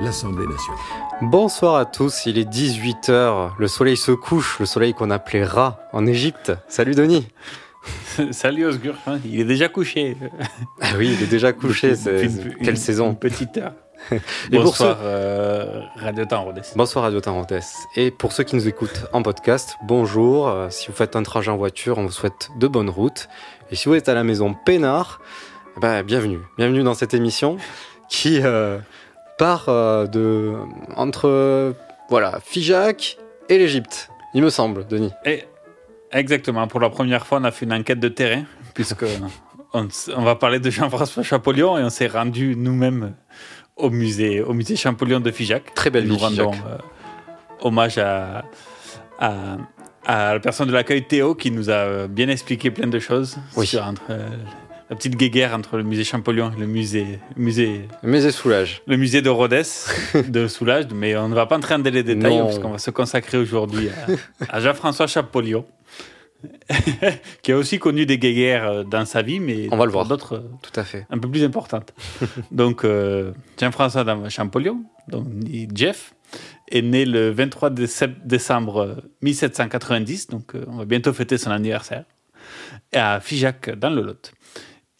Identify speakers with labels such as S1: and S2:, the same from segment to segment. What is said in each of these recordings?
S1: l'Assemblée nationale.
S2: Bonsoir à tous, il est 18h, le soleil se couche, le soleil qu'on appelait Ra en Égypte. Salut Denis
S3: Salut Osgur, Hein, il est déjà couché.
S2: Ah oui, il est déjà couché, c'est
S3: une-
S2: quelle saison
S3: Une petite heure.
S2: Et pour
S3: Bonsoir,
S2: ceux-
S3: euh, Radio Temps Rodez.
S2: Bonsoir Radio Tarentes. Et pour ceux qui nous écoutent en podcast, bonjour. Euh, Si vous faites un trajet en voiture, on vous souhaite de bonnes routes. Et si vous êtes à la maison peinard, eh ben, bienvenue. Bienvenue dans cette émission qui euh, part euh, de entre voilà Figeac et l'Égypte, il me semble, Denis.
S3: Et exactement, pour la première fois, on a fait une enquête de terrain, puisque on, va parler de Jean-François Champollion et on s'est rendu nous-mêmes au musée, au musée Champollion de Figeac.
S2: Très belle
S3: Nous
S2: vie,
S3: rendons
S2: Figeac.
S3: euh, hommage à, à, à la personne de l'accueil Théo qui nous a bien expliqué plein de choses
S2: Oui.
S3: sur entre, euh, la petite guéguerre entre le musée Champollion et le musée, musée
S2: Mais c'est soulage.
S3: le musée de Rhodes, de Soulage, mais on ne va pas entrer dans les détails parce qu'on va se consacrer aujourd'hui à, à Jean-François Chapolion, qui a aussi connu des guéguerres euh, dans sa vie, mais
S2: On va le voir.
S3: d'autres euh,
S2: Tout à fait.
S3: un peu plus importantes. donc, euh, Jean-François Champollion, donc Jeff, est né le 23 déce- décembre euh, 1790, donc euh, on va bientôt fêter son anniversaire, à Figeac, dans le Lot.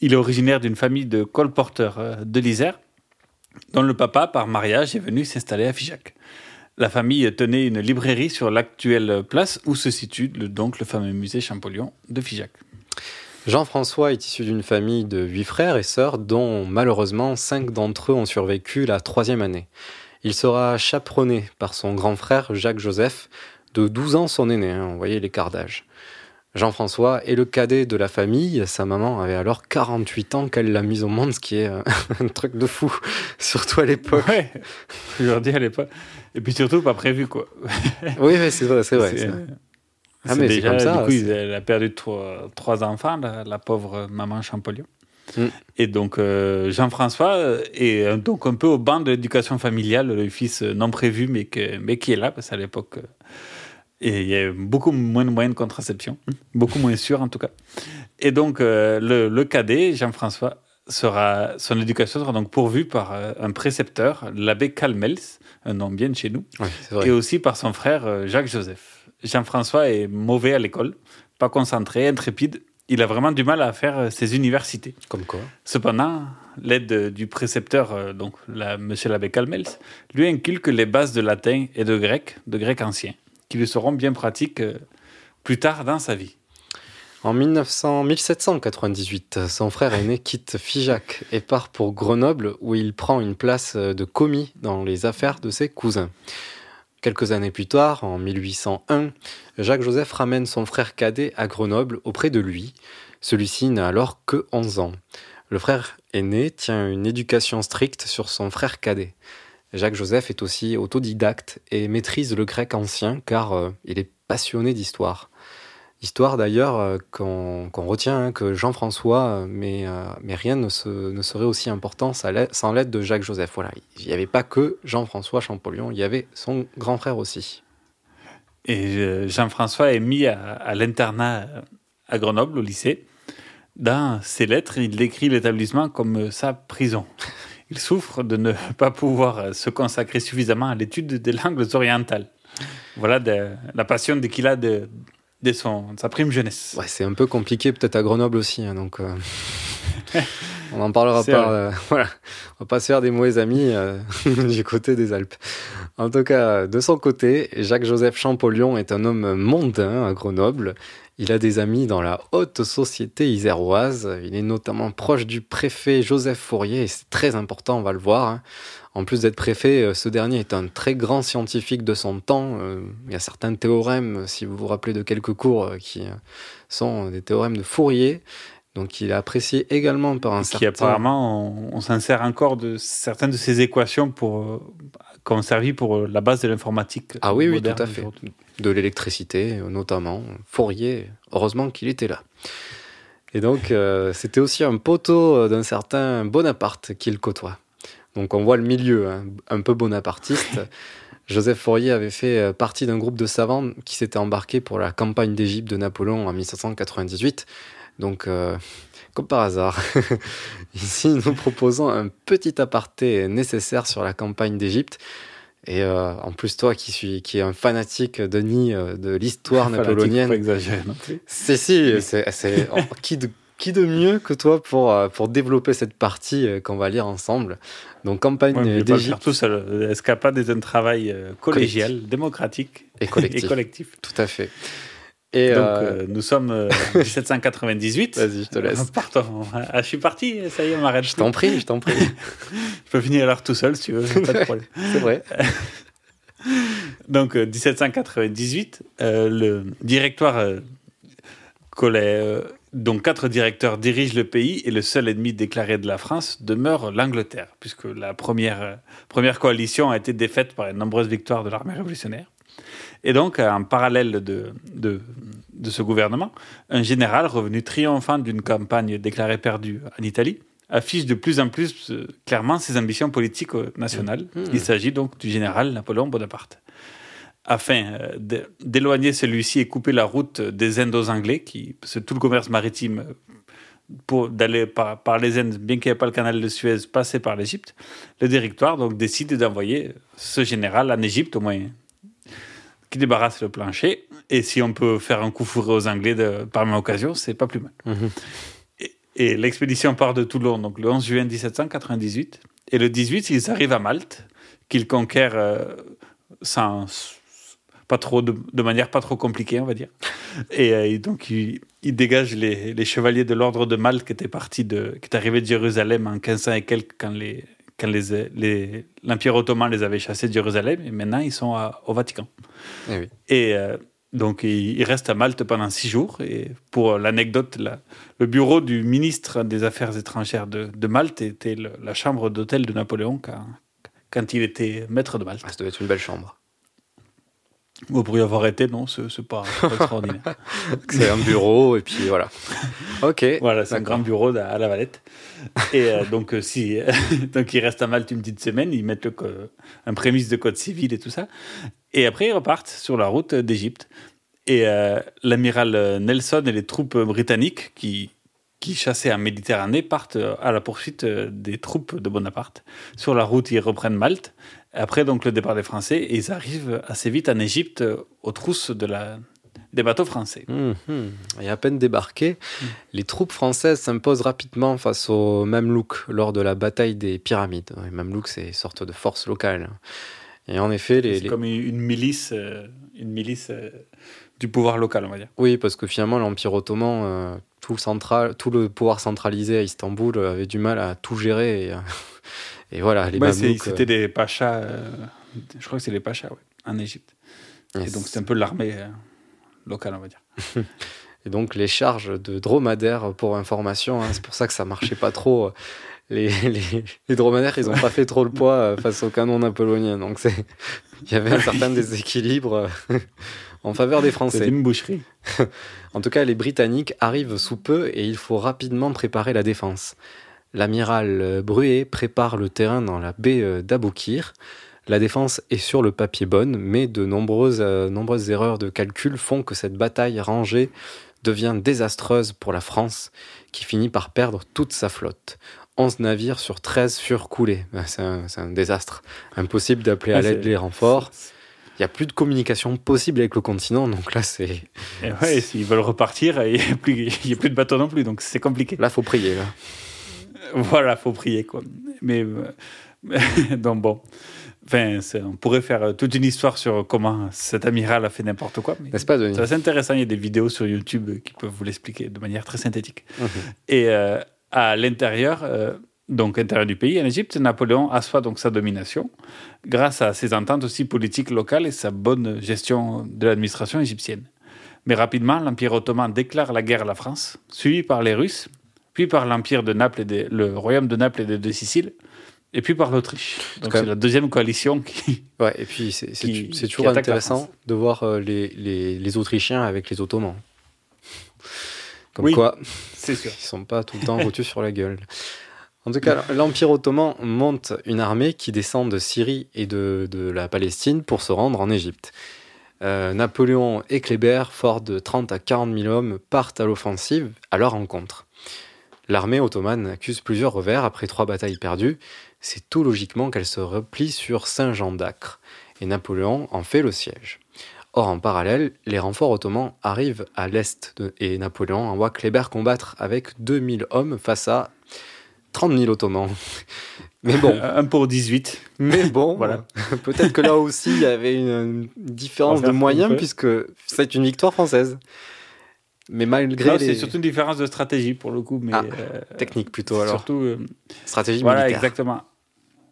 S3: Il est originaire d'une famille de colporteurs euh, de l'Isère, dont le papa, par mariage, est venu s'installer à Figeac. La famille tenait une librairie sur l'actuelle place où se situe le- donc le fameux musée Champollion de Figeac.
S2: Jean-François est issu d'une famille de huit frères et sœurs, dont malheureusement cinq d'entre eux ont survécu la troisième année. Il sera chaperonné par son grand frère Jacques-Joseph, de 12 ans son aîné, hein, vous voyez l'écart d'âge. Jean-François est le cadet de la famille, sa maman avait alors 48 ans qu'elle l'a mise au monde, ce qui est euh, un truc de fou, surtout à l'époque.
S3: Ouais, aujourd'hui à l'époque. Et puis surtout pas prévu quoi.
S2: Oui, c'est vrai, c'est vrai.
S3: C'est-
S2: vrai. Ah, mais c'est comme ça,
S3: Du coup,
S2: c'est-
S3: elle a perdu trois, trois enfants, la, la pauvre maman Champollion.
S2: Mm.
S3: Et donc, euh, Jean-François euh, est euh, donc un peu au banc de l'éducation familiale, le fils euh, non prévu, mais, que, mais qui est là, parce qu'à l'époque, euh, et il y a beaucoup moins de moyens de contraception, beaucoup moins sûr en tout cas. Et donc, euh, le, le cadet, Jean-François, sera, son éducation sera donc pourvue par euh, un précepteur, l'abbé Calmels, un nom bien de chez nous, et aussi par son frère euh, Jacques-Joseph. Jean-François est mauvais à l'école, pas concentré, intrépide. Il a vraiment du mal à faire ses universités.
S2: Comme quoi.
S3: Cependant, l'aide du précepteur, donc la, monsieur l'abbé Calmels, lui inculque les bases de latin et de grec, de grec ancien, qui lui seront bien pratiques euh, plus tard dans sa vie.
S2: En 1900 1798, son frère aîné quitte Figeac et part pour Grenoble où il prend une place de commis dans les affaires de ses cousins. Quelques années plus tard, en 1801, Jacques-Joseph ramène son frère cadet à Grenoble auprès de lui. Celui-ci n'a alors que 11 ans. Le frère aîné tient une éducation stricte sur son frère cadet. Jacques-Joseph est aussi autodidacte et maîtrise le grec ancien car euh, il est passionné d'histoire. Histoire d'ailleurs euh, qu'on retient hein, que Jean-François, euh, mais, euh, mais rien ne, se- ne serait aussi important sans l'aide- de Jacques-Joseph. Voilà, il n'y avait pas que Jean-François Champollion, il y avait son grand frère aussi.
S3: Et Jean-François est mis à, à l'internat à Grenoble, au lycée. Dans ses lettres, il décrit l'établissement comme sa prison. Il souffre de ne pas pouvoir euh, se consacrer suffisamment à l'étude des langues orientales. Voilà de- la passion qu'il a de, de, son, de sa prime jeunesse.
S2: Ouais, c'est un peu compliqué peut-être à Grenoble aussi, hein, donc euh, On n'en parlera pas. euh, voilà. On va pas se faire des mauvais amis euh, du côté des Alpes. En tout cas, de son côté, Jacques-Joseph Champollion est un homme mondain à Grenoble. Il a des amis dans la haute société iséroise. Il est notamment proche du préfet Joseph Fourier, et c'est très important, on va le voir. hein. En plus d'être préfet, euh, ce dernier est un très grand scientifique de son temps. Euh, Il y a certains théorèmes, si vous vous rappelez de quelques cours, euh, qui euh, sont des théorèmes de Fourier. Donc il est apprécié également par un
S3: Qui
S2: certain...
S3: apparemment, on, on s'insère encore de certaines de ces équations pour, euh, qui ont servi pour euh, la base de l'informatique.
S2: Ah oui, oui,
S3: moderne
S2: tout à fait.
S3: aujourd'hui.
S2: De l'électricité, notamment. Fourier, heureusement qu'il était là. Et donc, euh, c'était aussi un poteau euh, d'un certain Bonaparte qu'il côtoie. Donc, on voit le milieu, hein, un peu bonapartiste. Joseph Fourier avait fait partie d'un groupe de savants qui s'était embarqué pour la campagne d'Égypte de Napoléon en 1798. Donc, euh, comme par hasard, ici, nous proposons un petit aparté nécessaire sur la campagne d'Égypte. Et euh, en plus, toi qui, suis, qui est un fanatique, Denis, euh, de l'histoire napoléonienne,
S3: exagérer non plus.
S2: si, si, c'est, qui, de, qui de mieux que toi pour, euh, pour développer cette partie euh, qu'on va lire ensemble? Donc, campagne
S3: Ouais,
S2: d'Égypte
S3: tout seul. Escapade est un travail euh, collégial, démocratique
S2: et collectif.
S3: et collectif.
S2: Tout à fait. Et
S3: Donc,
S2: euh,
S3: euh, nous sommes euh, en 1798.
S2: vas-y, je te laisse.
S3: Partons. Ah, je suis parti, ça y est, on m'arrête.
S2: Je t'en prie, je t'en prie.
S3: Je peux finir l'heure tout seul si tu veux, pas de problème.
S2: C'est vrai.
S3: Donc, euh, 1798, euh, le directoire collait, dont quatre directeurs dirigent le pays et le seul ennemi déclaré de la France demeure l'Angleterre, puisque la première, première coalition a été défaite par une nombreuse victoire de l'armée révolutionnaire. Et donc, en parallèle de, de, de ce gouvernement, un général revenu triomphant d'une campagne déclarée perdue en Italie affiche de plus en plus euh, clairement ses ambitions politiques euh, nationales. Il s'agit donc du général Napoléon Bonaparte. Afin euh, d'éloigner celui-ci et couper la route des Indes aux Anglais, qui, tout le commerce maritime pour d'aller par, par les Indes, bien qu'il n'y ait pas le canal de Suez, passait par l'Égypte, le directoire donc décide d'envoyer ce général en Égypte, au moins qui débarrasse le plancher. Et si on peut faire un coup fourré aux Anglais de, par même occasion, c'est pas plus mal.
S2: Mhm.
S3: Et, et l'expédition part de Toulon donc le 11 juin 1798. Et le 18, ils arrivent à Malte, qu'ils conquièrent euh, sans, pas trop de, de manière pas trop compliquée, on va dire. Et, euh, et donc, ils, ils dégagent les, les chevaliers de l'ordre de Malte qui étaient partis de, qui est arrivé de Jérusalem en 1500 et quelques quand les quand les, les- l'Empire ottoman les avait chassés de Jérusalem, et maintenant ils sont à- au Vatican.
S2: Eh oui.
S3: Et euh, donc, il, il reste à Malte pendant six jours. Et pour l'anecdote, la- le bureau du ministre des Affaires étrangères de, de Malte était le- la chambre d'hôtel de Napoléon quand, quand il était maître de Malte.
S2: Ah, ça devait être une belle chambre.
S3: Vous pourriez avoir été, non, c'est pas, pas extraordinaire.
S2: C'est un bureau, et puis voilà. Ok.
S3: Voilà, c'est un grand bureau à la Valette. Et euh, donc, euh, si, donc, il reste à Malte une petite semaine, ils mettent le un prémisse de code civil et tout ça. Et après, ils repartent sur la route d'Égypte. Et euh, l'amiral Nelson et les troupes britanniques qui, qui chassaient en Méditerranée partent à la poursuite des troupes de Bonaparte. Sur la route, ils reprennent Malte. Après, donc, le départ des Français, et ils arrivent assez vite en Égypte aux trousses de la, des bateaux français.
S2: Mhm. Et à peine débarqués, les troupes françaises s'imposent rapidement face aux Mamelouks lors de la bataille des pyramides. Les Mamelouks, c'est une sorte de force locale. Et en effet, les,
S3: C'est
S2: les-
S3: comme une milice, euh, une milice euh, du pouvoir local, on va dire.
S2: Oui, parce que finalement, l'Empire ottoman, euh, tout, central, tout le pouvoir centralisé à Istanbul euh, avait du mal à tout gérer. Et, euh, et voilà, les
S3: Ouais, c'est-
S2: Mamelouks,
S3: C'était des pachas, euh, je crois que c'est les pachas, ouais, en Égypte.
S2: euh,
S3: Et donc c'est un peu l'armée euh, locale, on va dire.
S2: Et donc les charges de dromadaires, pour information, hein, c'est pour ça que ça marchait pas trop. Les, les, les dromadaires, ils n'ont pas fait trop le poids euh, face au canon napoléonien. Donc c'est, il y avait un certain déséquilibre euh, en faveur des
S3: C'est
S2: Français.
S3: une boucherie.
S2: En tout cas, les Britanniques arrivent sous peu et il faut rapidement préparer la défense. L'amiral euh, Bruet prépare le terrain dans la baie euh, d'Aboukir. La défense est sur le papier bonne, mais de nombreuses, euh, nombreuses erreurs de calcul font que cette bataille rangée devient désastreuse pour la France, qui finit par perdre toute sa flotte. 11 navires sur 13 furent coulés. C'est un, désastre. Impossible d'appeler à l'aide les renforts. Il n'y a plus de communication possible avec le continent, donc là, c'est
S3: Et ouais, s'ils veulent repartir, il n'y a, plus- a de bateaux non plus, donc c'est compliqué.
S2: là, faut prier. Là.
S3: Voilà, faut prier, quoi. Mais, euh, donc bon. Enfin, on pourrait faire euh, toute une histoire sur comment cet amiral a fait n'importe quoi.
S2: N'est-ce pas, Denis?
S3: C'est assez intéressant. Il y a des vidéos sur YouTube qui peuvent vous l'expliquer de manière très synthétique.
S2: Mhm.
S3: Et euh, à l'intérieur, euh, donc intérieur du pays, en Égypte, Napoléon assoit donc sa domination grâce à ses ententes aussi politiques locales et sa bonne gestion de l'administration égyptienne. Mais rapidement, l'Empire ottoman déclare la guerre à la France, suivi par les Russes, puis par l'Empire de Naples et des- le royaume de Naples et des deux Siciles, et puis par l'Autriche. Donc c'est
S2: même-
S3: la deuxième coalition qui.
S2: Ouais, et puis c'est toujours intéressant de voir euh, les, les, les Autrichiens avec les Ottomans. Comme
S3: Oui.
S2: quoi,
S3: sûr.
S2: ils sont pas tout le temps foutus sur la gueule. En tout cas, l'Empire ottoman monte une armée qui descend de Syrie et de, de la Palestine pour se rendre en Égypte. Euh, Napoléon et Kléber, forts de 30 à 40 000 hommes, partent à l'offensive à leur rencontre. L'armée ottomane accuse plusieurs revers après trois batailles perdues. C'est tout logiquement qu'elle se replie sur Saint-Jean d'Acre. Et Napoléon en fait le siège. Or, en parallèle, les renforts ottomans arrivent à l'est et Napoléon envoie Kléber combattre avec 2000 hommes face à 30 000 ottomans. Mais bon,
S3: Un pour 18.
S2: mais bon,
S3: Voilà.
S2: peut-être que là aussi il y avait une différence de moyens puisque c'est une victoire française. Mais malgré les
S3: c'est surtout une différence de stratégie pour le coup, mais
S2: Ah,
S3: euh,
S2: techniques plutôt alors,
S3: surtout euh,
S2: stratégie
S3: voilà
S2: militaire.
S3: exactement.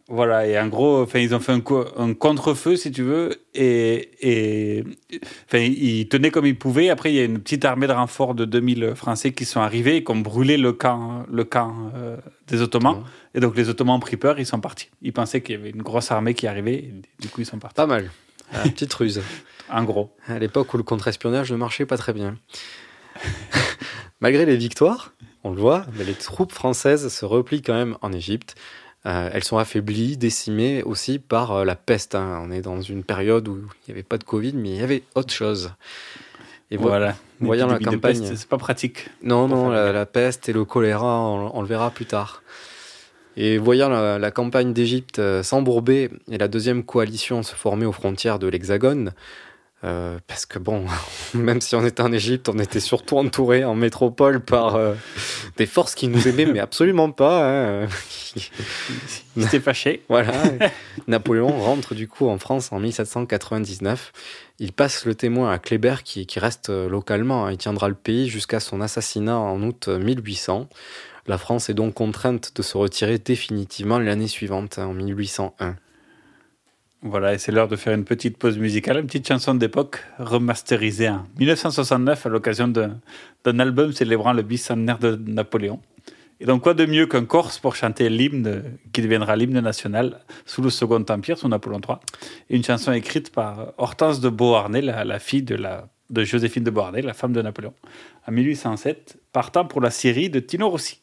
S3: Voilà et en gros, enfin ils ont fait un, co- un contre-feu si tu veux et et enfin ils tenaient comme ils pouvaient. Après il y a une petite armée de renfort de 2000 Français qui sont arrivés et qui ont brûlé le camp le camp euh, des Ottomans
S2: Ottomans.
S3: et donc les Ottomans ont pris peur, ils sont partis. Ils pensaient qu'il y avait une grosse armée qui arrivait et du coup ils sont partis.
S2: Pas mal. Petite ruse.
S3: En gros.
S2: À l'époque où le contre-espionnage ne marchait pas très bien. Malgré les victoires, on le voit, mais les troupes françaises se replient quand même en Égypte. Euh, elles sont affaiblies, décimées aussi par euh, la peste. hein. On est dans une période où il n'y avait pas de Covid, mais il y avait autre chose. Et vo-
S3: voilà.
S2: voyant la campagne-
S3: C'est pas pratique.
S2: Non, non, la, la peste et le choléra, on, on le verra plus tard. Et voyant la, la campagne d'Égypte euh, s'embourber et la deuxième coalition se former aux frontières de l'Hexagone, euh, parce que bon, même si on était en Égypte, on était surtout entouré en métropole par euh, des forces qui nous aimaient, mais absolument pas. hein.
S3: Ils étaient fâchés.
S2: Voilà. Napoléon rentre du coup en France en 1799. Il passe le témoin à Kléber qui, qui reste euh, localement. hein. Il tiendra le pays jusqu'à son assassinat en août 1800. La France est donc contrainte de se retirer définitivement l'année suivante, hein, en 1801.
S3: Voilà, et c'est l'heure de faire une petite pause musicale, une petite chanson d'époque remasterisée en 1969 à l'occasion d'un album célébrant le bicentenaire de Napoléon. Et donc, quoi de mieux qu'un Corse pour chanter l'hymne qui deviendra l'hymne national sous le Second Empire, sous Napoléon III. Une chanson écrite par Hortense de Beauharnais, la, fille de, de Joséphine de Beauharnais, la femme de Napoléon, en 1807, partant pour la Syrie de Tino Rossi.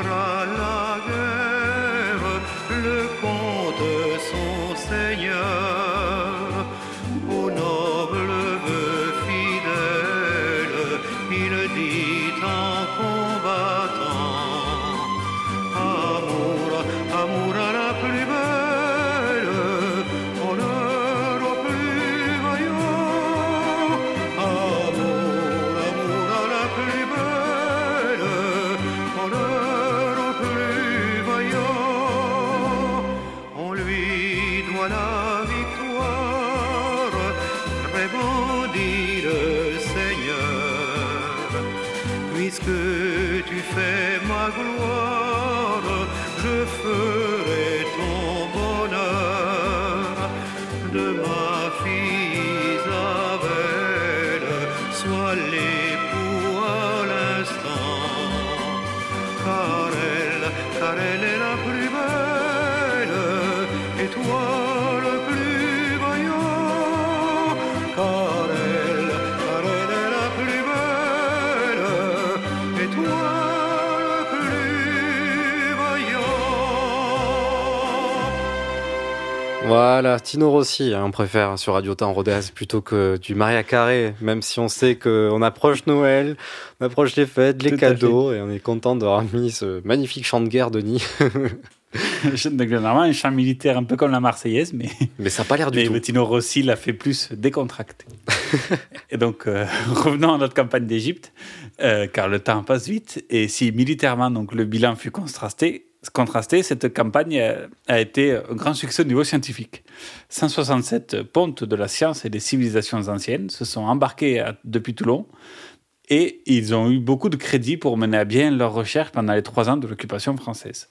S4: Va
S2: Voilà, Tino Rossi, hein, on préfère sur Radio Temps Rodez plutôt que du Maria Carré, même si on sait qu'on approche Noël, on approche les fêtes, les
S3: Tout
S2: cadeaux, et on est content d'avoir mis ce magnifique chant de guerre, Denis.
S3: Donc, normalement, un chant militaire un peu comme la Marseillaise, mais,
S2: Mais ça n'a pas l'air du
S3: mais
S2: tout.
S3: Tino Rossi l'a fait plus décontracté. et donc, euh, revenons à notre campagne d'Égypte, euh, car le temps passe vite. Et si militairement, donc, le bilan fut contrasté, contrasté cette campagne a été un grand succès au niveau scientifique. 167 pontes de la science et des civilisations anciennes se sont embarqués depuis Toulon et ils ont eu beaucoup de crédit pour mener à bien leurs recherches pendant les trois ans de l'occupation française.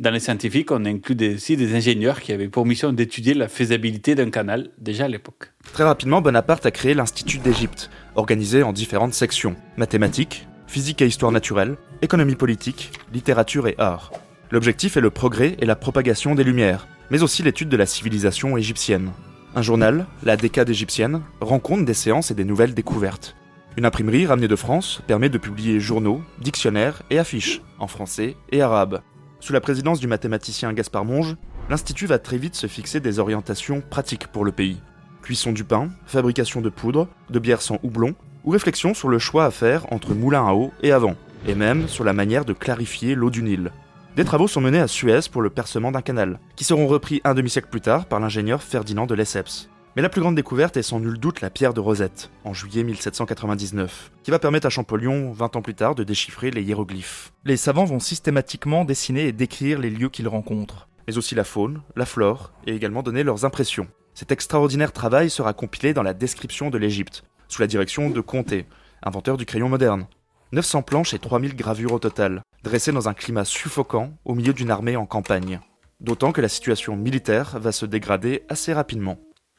S3: Dans les scientifiques, on inclut aussi des ingénieurs qui avaient pour mission d'étudier la faisabilité d'un canal, déjà à l'époque.
S5: Très rapidement, Bonaparte a créé l'Institut d'Égypte, organisé en différentes sections mathématiques, physique et histoire naturelle, économie politique, littérature et art. L'objectif est le progrès et la propagation des Lumières, mais aussi l'étude de la civilisation égyptienne. Un journal, la Décade égyptienne, rend compte des séances et des nouvelles découvertes. Une imprimerie ramenée de France permet de publier journaux, dictionnaires et affiches, en français et arabe. Sous la présidence du mathématicien Gaspard Monge, l'Institut va très vite se fixer des orientations pratiques pour le pays. Cuisson du pain, fabrication de poudre, de bière sans houblon, ou réflexion sur le choix à faire entre moulin à eau et avant, et même sur la manière de clarifier l'eau du Nil. Des travaux sont menés à Suez pour le percement d'un canal, qui seront repris un demi-siècle plus tard par l'ingénieur Ferdinand de Lesseps. Mais la plus grande découverte est sans nul doute la pierre de Rosette, en juillet 1799, qui va permettre à Champollion, 20 ans plus tard, de déchiffrer les hiéroglyphes.
S6: Les savants vont systématiquement dessiner et décrire les lieux qu'ils rencontrent.
S5: mais aussi la faune, la flore, et également donner leurs impressions. Cet extraordinaire travail sera compilé dans la description de l'Égypte, sous la direction de Comté, inventeur du crayon moderne. 900 planches et 3000 gravures au total, dressées dans un climat suffocant au milieu d'une armée en campagne. D'autant que la situation militaire va se dégrader assez rapidement.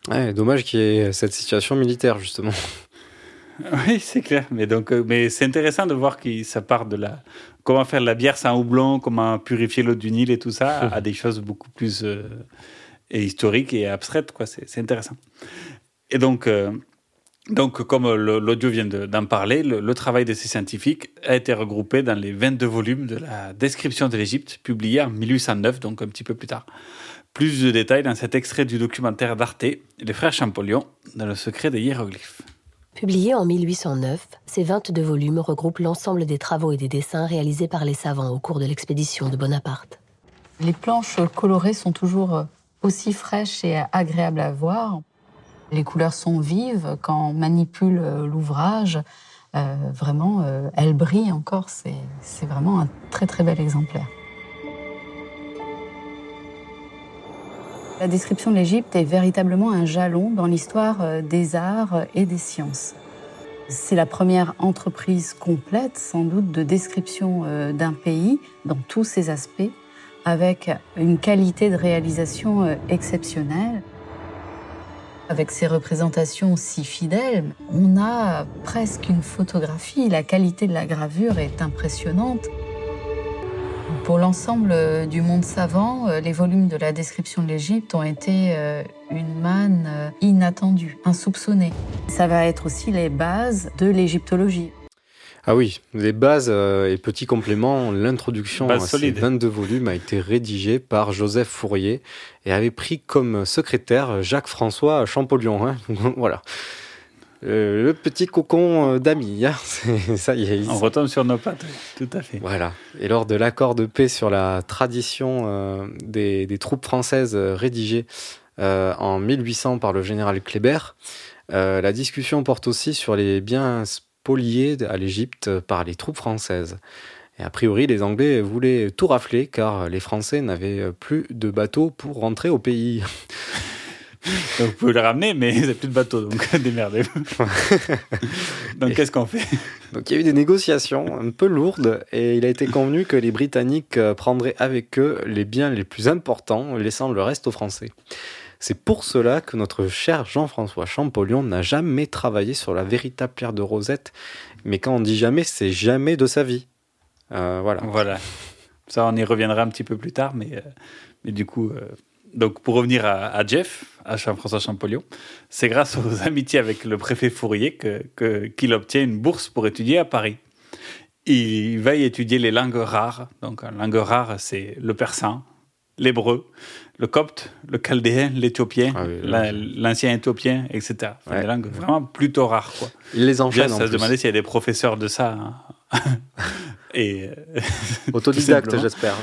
S2: Ouais, dommage qu'il y ait cette situation militaire, justement.
S3: Oui, c'est clair. Mais donc, euh, mais c'est intéressant de voir que ça part de la comment faire de la bière sans houblon, comment purifier l'eau du Nil et tout ça, à des choses beaucoup plus euh, et historiques et abstraites. Quoi, c'est c'est intéressant. Et donc, euh, donc comme l'audio vient de- d'en parler, le, le travail de ces scientifiques a été regroupé dans les 22 volumes de la description de l'Égypte, publié en 1809, donc un petit peu plus tard. Plus de détails dans cet extrait du documentaire d'Arte, Les Frères Champollion, dans le secret des hiéroglyphes.
S7: Publié en 1809, ces 22 volumes regroupent l'ensemble des travaux et des dessins réalisés par les savants au cours de l'expédition de Bonaparte.
S8: Les planches colorées sont toujours aussi fraîches et agréables à voir. Les couleurs sont vives quand on manipule l'ouvrage. euh, vraiment, euh, elles brillent encore. C'est vraiment un très très bel exemplaire. La description de l'Égypte est véritablement un jalon dans l'histoire euh, des arts et des sciences. C'est la première entreprise complète, sans doute, de description euh, d'un pays dans tous ses aspects, avec une qualité de réalisation euh, exceptionnelle. Avec ces représentations si fidèles, on a presque une photographie. La qualité de la gravure est impressionnante. Pour l'ensemble euh, du monde savant, euh, les volumes de la description de l'Égypte ont été euh, une manne inattendue, insoupçonnée. Ça va être aussi les bases de l'égyptologie.
S2: Ah oui, les bases euh, et petits compléments, l'introduction à ces
S3: solide.
S2: 22 volumes a été rédigée par Joseph Fourier et avait pris comme secrétaire Jacques-François Champollion. hein. voilà. Euh, le petit cocon euh, d'amis, hein. Ça y est.
S3: On retombe sur nos pattes, tout à fait.
S2: Voilà. Et lors de l'accord de paix sur la tradition euh, des, des troupes françaises rédigé euh, en 1800 par le général Kléber, la discussion porte aussi sur les biens spoliés à l'Égypte par les troupes françaises. Et a priori, les Anglais voulaient tout rafler car les Français n'avaient plus de bateaux pour rentrer au pays.
S3: Vous pouvez le ramener, mais vous n'avez plus de bateau, donc démerdez-vous. Donc qu'est-ce qu'on fait?
S2: Donc il y a eu des négociations un peu lourdes et il a été convenu que les Britanniques prendraient avec eux les biens les plus importants, laissant le reste aux Français. C'est pour cela que notre cher Jean-François Champollion n'a jamais travaillé sur la véritable pierre de Rosette. Mais quand on dit jamais, c'est jamais de sa vie. Euh, voilà.
S3: Voilà. Ça, on y reviendra un petit peu plus tard, mais, euh, mais du coup, euh, donc pour revenir à, Jeff, à Jean-François Champollion, c'est grâce aux amitiés avec le préfet Fourier que, que- qu'il obtient une bourse pour étudier à Paris. Il va y étudier les langues rares. Donc, une langue rare, c'est le persan, l'hébreu, le copte, le chaldéen, l'éthiopien, la- l'ancien éthiopien, etc. Enfin. Des langues vraiment plutôt rares. Quoi.
S2: Il les enchaîne
S3: Déjà,
S2: en
S3: Ça se
S2: plus.
S3: demandait s'il y a des professeurs de ça. hein. Et euh,
S2: Autodidacte, j'espère.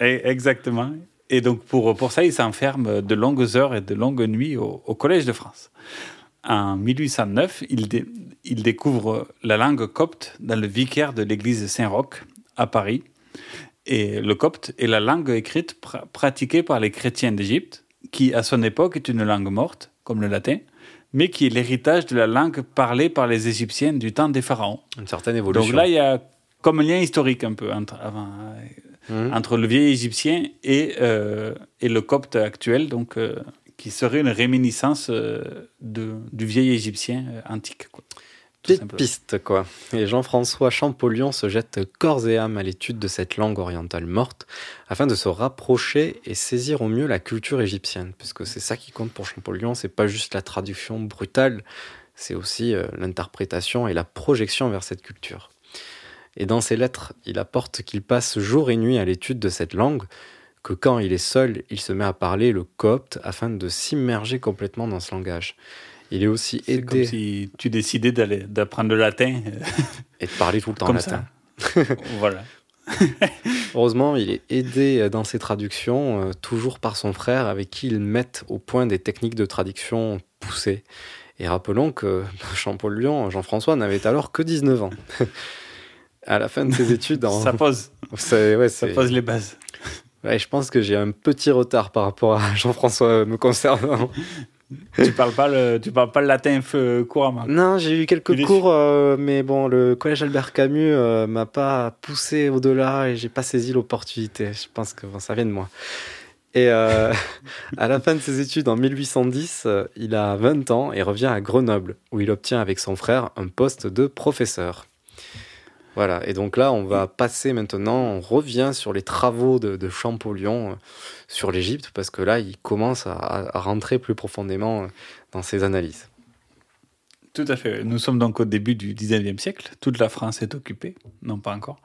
S3: Exactement. Et donc, pour, pour ça, il s'enferme de longues heures et de longues nuits au, au Collège de France. En 1809, il, dé- il découvre la langue copte dans le vicaire de l'église Saint-Roch à Paris. Et le copte est la langue écrite pr- pratiquée par les chrétiens d'Égypte, qui à son époque est une langue morte, comme le latin, mais qui est l'héritage de la langue parlée par les Égyptiens du temps des pharaons.
S2: Une certaine évolution.
S3: Donc là, il y a comme un lien historique un peu entre, avant,
S2: Mhm.
S3: entre le vieil égyptien et, euh, et le copte actuel, donc, euh, qui serait une réminiscence euh, de, du vieil égyptien euh, antique. Quoi.
S2: Petite piste, quoi. Et Jean-François Champollion se jette corps et âme à l'étude de cette langue orientale morte afin de se rapprocher et saisir au mieux la culture égyptienne. Puisque c'est ça qui compte pour Champollion, c'est pas juste la traduction brutale, c'est aussi euh, l'interprétation et la projection vers cette culture. Et dans ses lettres, il apporte qu'il passe jour et nuit à l'étude de cette langue, que quand il est seul, il se met à parler le copte afin de s'immerger complètement dans ce langage. Il est aussi
S3: C'est
S2: aidé.
S3: comme si tu décidais d'aller d'apprendre le latin.
S2: Et de parler tout le temps
S3: comme
S2: latin.
S3: ça. voilà.
S2: Heureusement, il est aidé dans ses traductions, euh, toujours par son frère, avec qui il met au point des techniques de traduction poussées. Et rappelons que Champollion, Jean-François, n'avait alors que 19 ans. à la fin de ses études... En...
S3: Ça pose.
S2: Ouais,
S3: Ça pose les bases.
S2: Ouais, je pense que j'ai un petit retard par rapport à Jean-François me concernant.
S3: Tu parles pas le, tu parles pas le latin couramment.
S2: Non, j'ai eu quelques
S3: Il
S2: cours, euh, mais bon, le collège Albert Camus euh, m'a pas poussé au-delà et j'ai pas saisi l'opportunité. Je pense que bon, ça vient de moi. Et euh, à la fin de ses études en 1810, euh, il a 20 ans et revient à Grenoble, où il obtient avec son frère un poste de professeur. Voilà, et donc là, on va passer maintenant, on revient sur les travaux de, de Champollion euh, sur l'Égypte, parce que là, il commence à, à rentrer plus profondément euh, dans ses analyses.
S3: Tout à fait. Nous sommes donc au début du 19e siècle. Toute la France est occupée. Non, pas encore.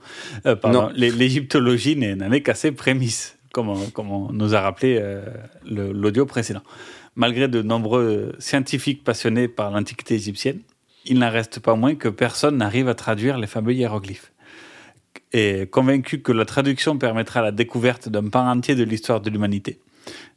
S3: Euh, pardon. L'égyptologie n'est- n'en est qu'à ses prémices, comme on, comme on nous a rappelé euh, l'audio précédent. Malgré de nombreux scientifiques passionnés par l'antiquité égyptienne, il n'en reste pas moins que personne n'arrive à traduire les fameux hiéroglyphes. Et convaincu que la traduction permettra la découverte d'un pan entier de l'histoire de l'humanité,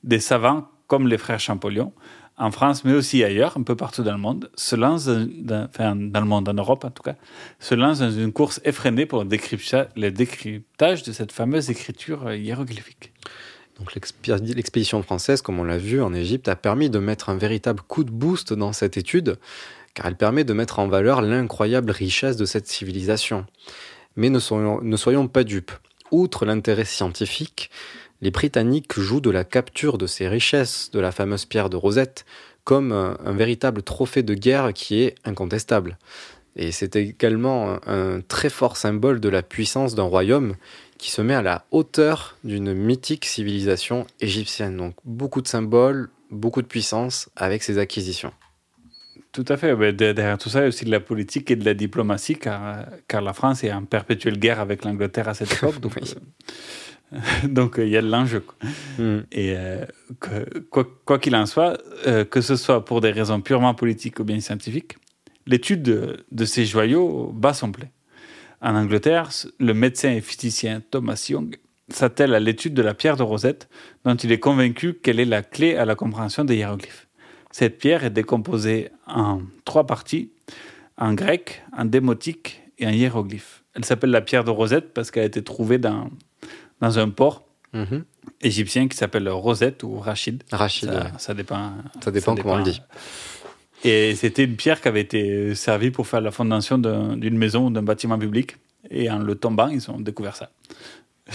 S3: des savants comme les frères Champollion, en France, mais aussi ailleurs, un peu partout dans le monde, se lancent, dans, le monde, en tout cas, se lancent dans une course effrénée pour le décrypta- le décryptage de cette fameuse écriture hiéroglyphique.
S2: Donc l'expé- l'expédition française, comme on l'a vu en Égypte, a permis de mettre un véritable coup de boost dans cette étude, car elle permet de mettre en valeur l'incroyable richesse de cette civilisation. Mais ne soyons, pas dupes. Outre l'intérêt scientifique, les Britanniques jouent de la capture de ces richesses de la fameuse pierre de Rosette comme un, un véritable trophée de guerre qui est incontestable. Et c'est également un très fort symbole de la puissance d'un royaume qui se met à la hauteur d'une mythique civilisation égyptienne. Donc beaucoup de symboles, beaucoup de puissance avec ces acquisitions.
S3: Tout à fait. Mais derrière tout ça, il y a aussi de la politique et de la diplomatie, car, euh, car la France est en perpétuelle guerre avec l'Angleterre à cette époque. Donc, euh, donc euh, il y a de l'enjeu. quoi. Et euh, que- quoi qu'il en soit, euh, que ce soit pour des raisons purement politiques ou bien scientifiques, l'étude de, de ces joyaux bat son plein. En Angleterre, le médecin et physicien Thomas Young s'attelle à l'étude de la pierre de Rosette, dont il est convaincu qu'elle est la clé à la compréhension des hiéroglyphes. Cette pierre est décomposée en trois parties, en grec, en démotique et en hiéroglyphe. Elle s'appelle la pierre de Rosette parce qu'elle a été trouvée dans, dans un port
S2: Mhm.
S3: égyptien qui s'appelle Rosette ou Rachid.
S2: Rachid,
S3: Ça,
S2: ouais.
S3: ça dépend.
S2: Ça dépend comment on le dit.
S3: Et c'était une pierre qui avait été servie pour faire la fondation d'un- d'une maison ou d'un bâtiment public. Et en le tombant, ils ont découvert ça.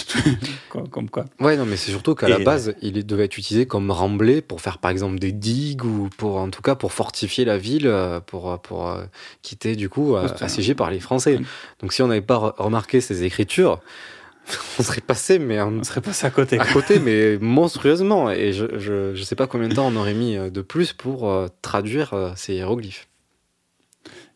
S3: comme, quoi.
S2: Ouais, non, mais c'est surtout qu'à la base, il devait être utilisé comme remblai pour faire par exemple des digues ou pour, en tout cas, pour fortifier la ville, euh, pour, pour euh, quitter du coup euh,
S3: C'était un-
S2: assiégé par les Français. Donc si on n'avait pas re- remarqué ces écritures, on serait passé, mais on
S3: serait passé à côté.
S2: À côté, mais monstrueusement. Et je, je, je sais pas combien de temps on aurait mis euh, de plus pour euh, traduire euh, ces hiéroglyphes.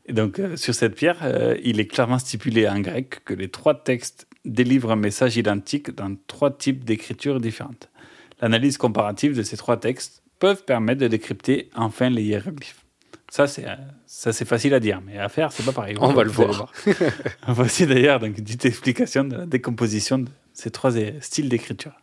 S3: Et donc, euh, sur cette pierre, euh, il est clairement stipulé en grec que les trois textes délivrent un message identique dans trois types d'écritures différentes. L'analyse comparative de ces trois textes peuvent permettre de décrypter enfin les hiéroglyphes. Ça, c'est euh, ça, c'est facile à dire, mais à faire, c'est pas pareil.
S2: On va le
S3: allez
S2: voir.
S3: Voici d'ailleurs donc, une petite explication de la décomposition de ces trois euh, styles d'écriture.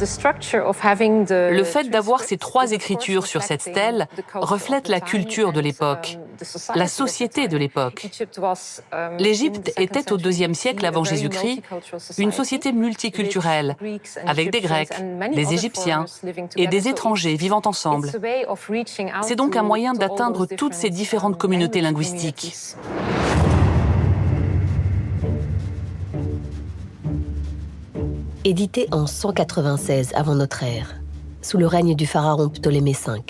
S9: Le fait d'avoir ces trois écritures sur cette stèle reflète la culture de l'époque, la société de l'époque. L'Égypte était au IIe siècle avant Jésus-Christ une société multiculturelle, avec des Grecs, des Égyptiens et des étrangers vivant ensemble. C'est donc un moyen d'atteindre toutes ces différentes communautés linguistiques.
S7: Édité en 196 avant notre ère, sous le règne du pharaon Ptolémée V,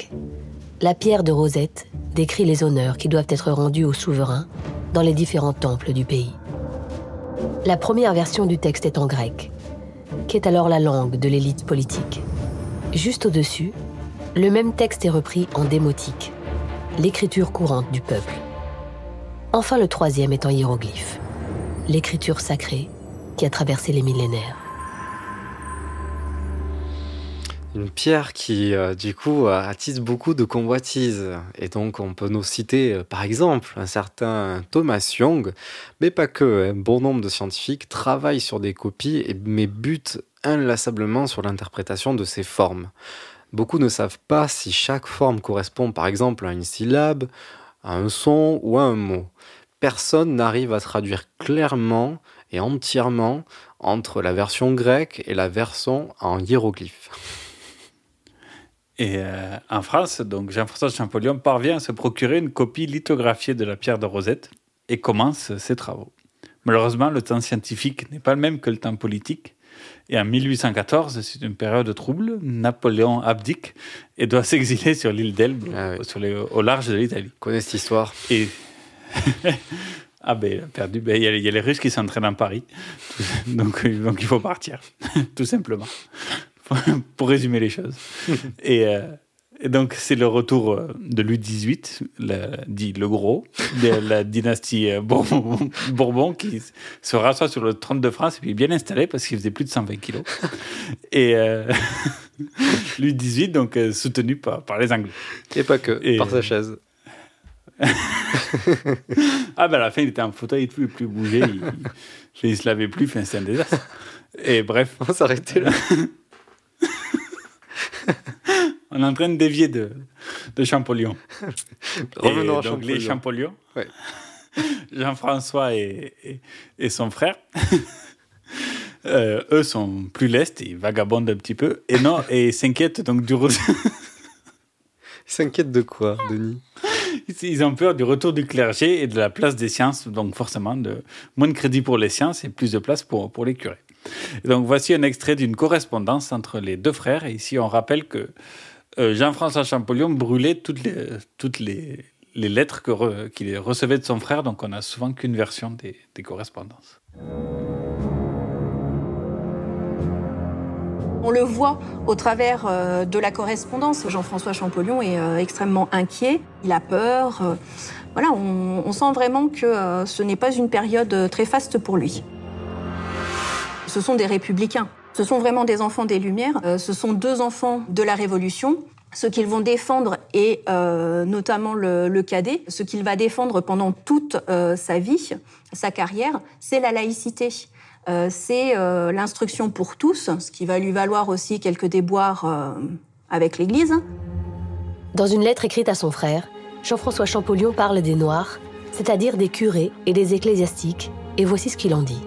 S7: la pierre de Rosette décrit les honneurs qui doivent être rendus aux souverains dans les différents temples du pays. La première version du texte est en grec, qui est alors la langue de l'élite politique. Juste au-dessus, le même texte est repris en démotique, l'écriture courante du peuple. Enfin, le troisième est en hiéroglyphe, l'écriture sacrée qui a traversé les millénaires.
S2: Une pierre qui, euh, du coup, euh, attise beaucoup de convoitises. Et donc, on peut nous citer, euh, par exemple, un certain Thomas Young, mais pas que. Un bon nombre de scientifiques travaillent sur des copies, mais butent inlassablement sur l'interprétation de ces formes. Beaucoup ne savent pas si chaque forme correspond, par exemple, à une syllabe, à un son ou à un mot. Personne n'arrive à traduire clairement et entièrement entre la version grecque et la version en hiéroglyphe.
S3: Et euh, en France, donc Jean-François Champollion parvient à se procurer une copie lithographiée de la pierre de Rosette et commence ses travaux. Malheureusement, le temps scientifique n'est pas le même que le temps politique. Et en 1814, c'est une période de trouble. Napoléon abdique et doit s'exiler sur l'île d'Elbe, sur les- au large de l'Italie.
S2: Connais cette histoire
S3: Et ah ben, il a perdu. Ben, il y, a- il y a les Russes qui s'entraînent à Paris, donc, donc il faut partir, tout simplement, pour résumer les choses. Et, euh, et donc c'est le retour euh, de Louis XVIII, dit le Gros, de la dynastie euh, Bourbon, Bourbon, qui se rassoit sur le trône de France et puis bien installé parce qu'il faisait plus de 120 kilos. Et euh, Louis XVIII, donc soutenu par, par les Anglais.
S2: Et pas que, par sa chaise.
S3: ah ben à la fin il était en fauteuil, il ne pouvait plus bouger, il, il, il se lavait plus, enfin, c'était un désastre. Et bref.
S2: On va s'arrêter là.
S3: On est en train de dévier de, de Champollion.
S2: Revenons à
S3: les
S2: Champollion.
S3: Jean-François et, et, et son frère, euh, eux sont plus lestes, ils vagabondent un petit peu, et non, et s'inquiètent donc du retour.
S2: Ils s'inquiètent de quoi, Denis?
S3: Ils ont peur du retour du clergé et de la place des sciences, donc forcément de moins de crédit pour les sciences et plus de place pour, pour les curés. Donc voici un extrait d'une correspondance entre les deux frères. Et ici, on rappelle que euh, Jean-François Champollion brûlait toutes les, lettres qu'il recevait de son frère, donc on n'a souvent qu'une version des, correspondances.
S10: On le voit au travers euh, de la correspondance. Jean-François Champollion est euh, extrêmement inquiet, il a peur. voilà, on, sent vraiment que ce n'est pas une période très faste pour lui. Ce sont des républicains. Ce sont vraiment des enfants des Lumières. Euh, ce sont deux enfants de la Révolution. Ce qu'ils vont défendre, et euh, notamment le, cadet, ce qu'il va défendre pendant toute euh, sa vie, sa carrière, c'est la laïcité. C'est l'instruction pour tous, ce qui va lui valoir aussi quelques déboires avec l'Église.
S7: Dans une lettre écrite à son frère, Jean-François Champollion parle des Noirs, c'est-à-dire des curés et des ecclésiastiques, et voici ce qu'il en dit.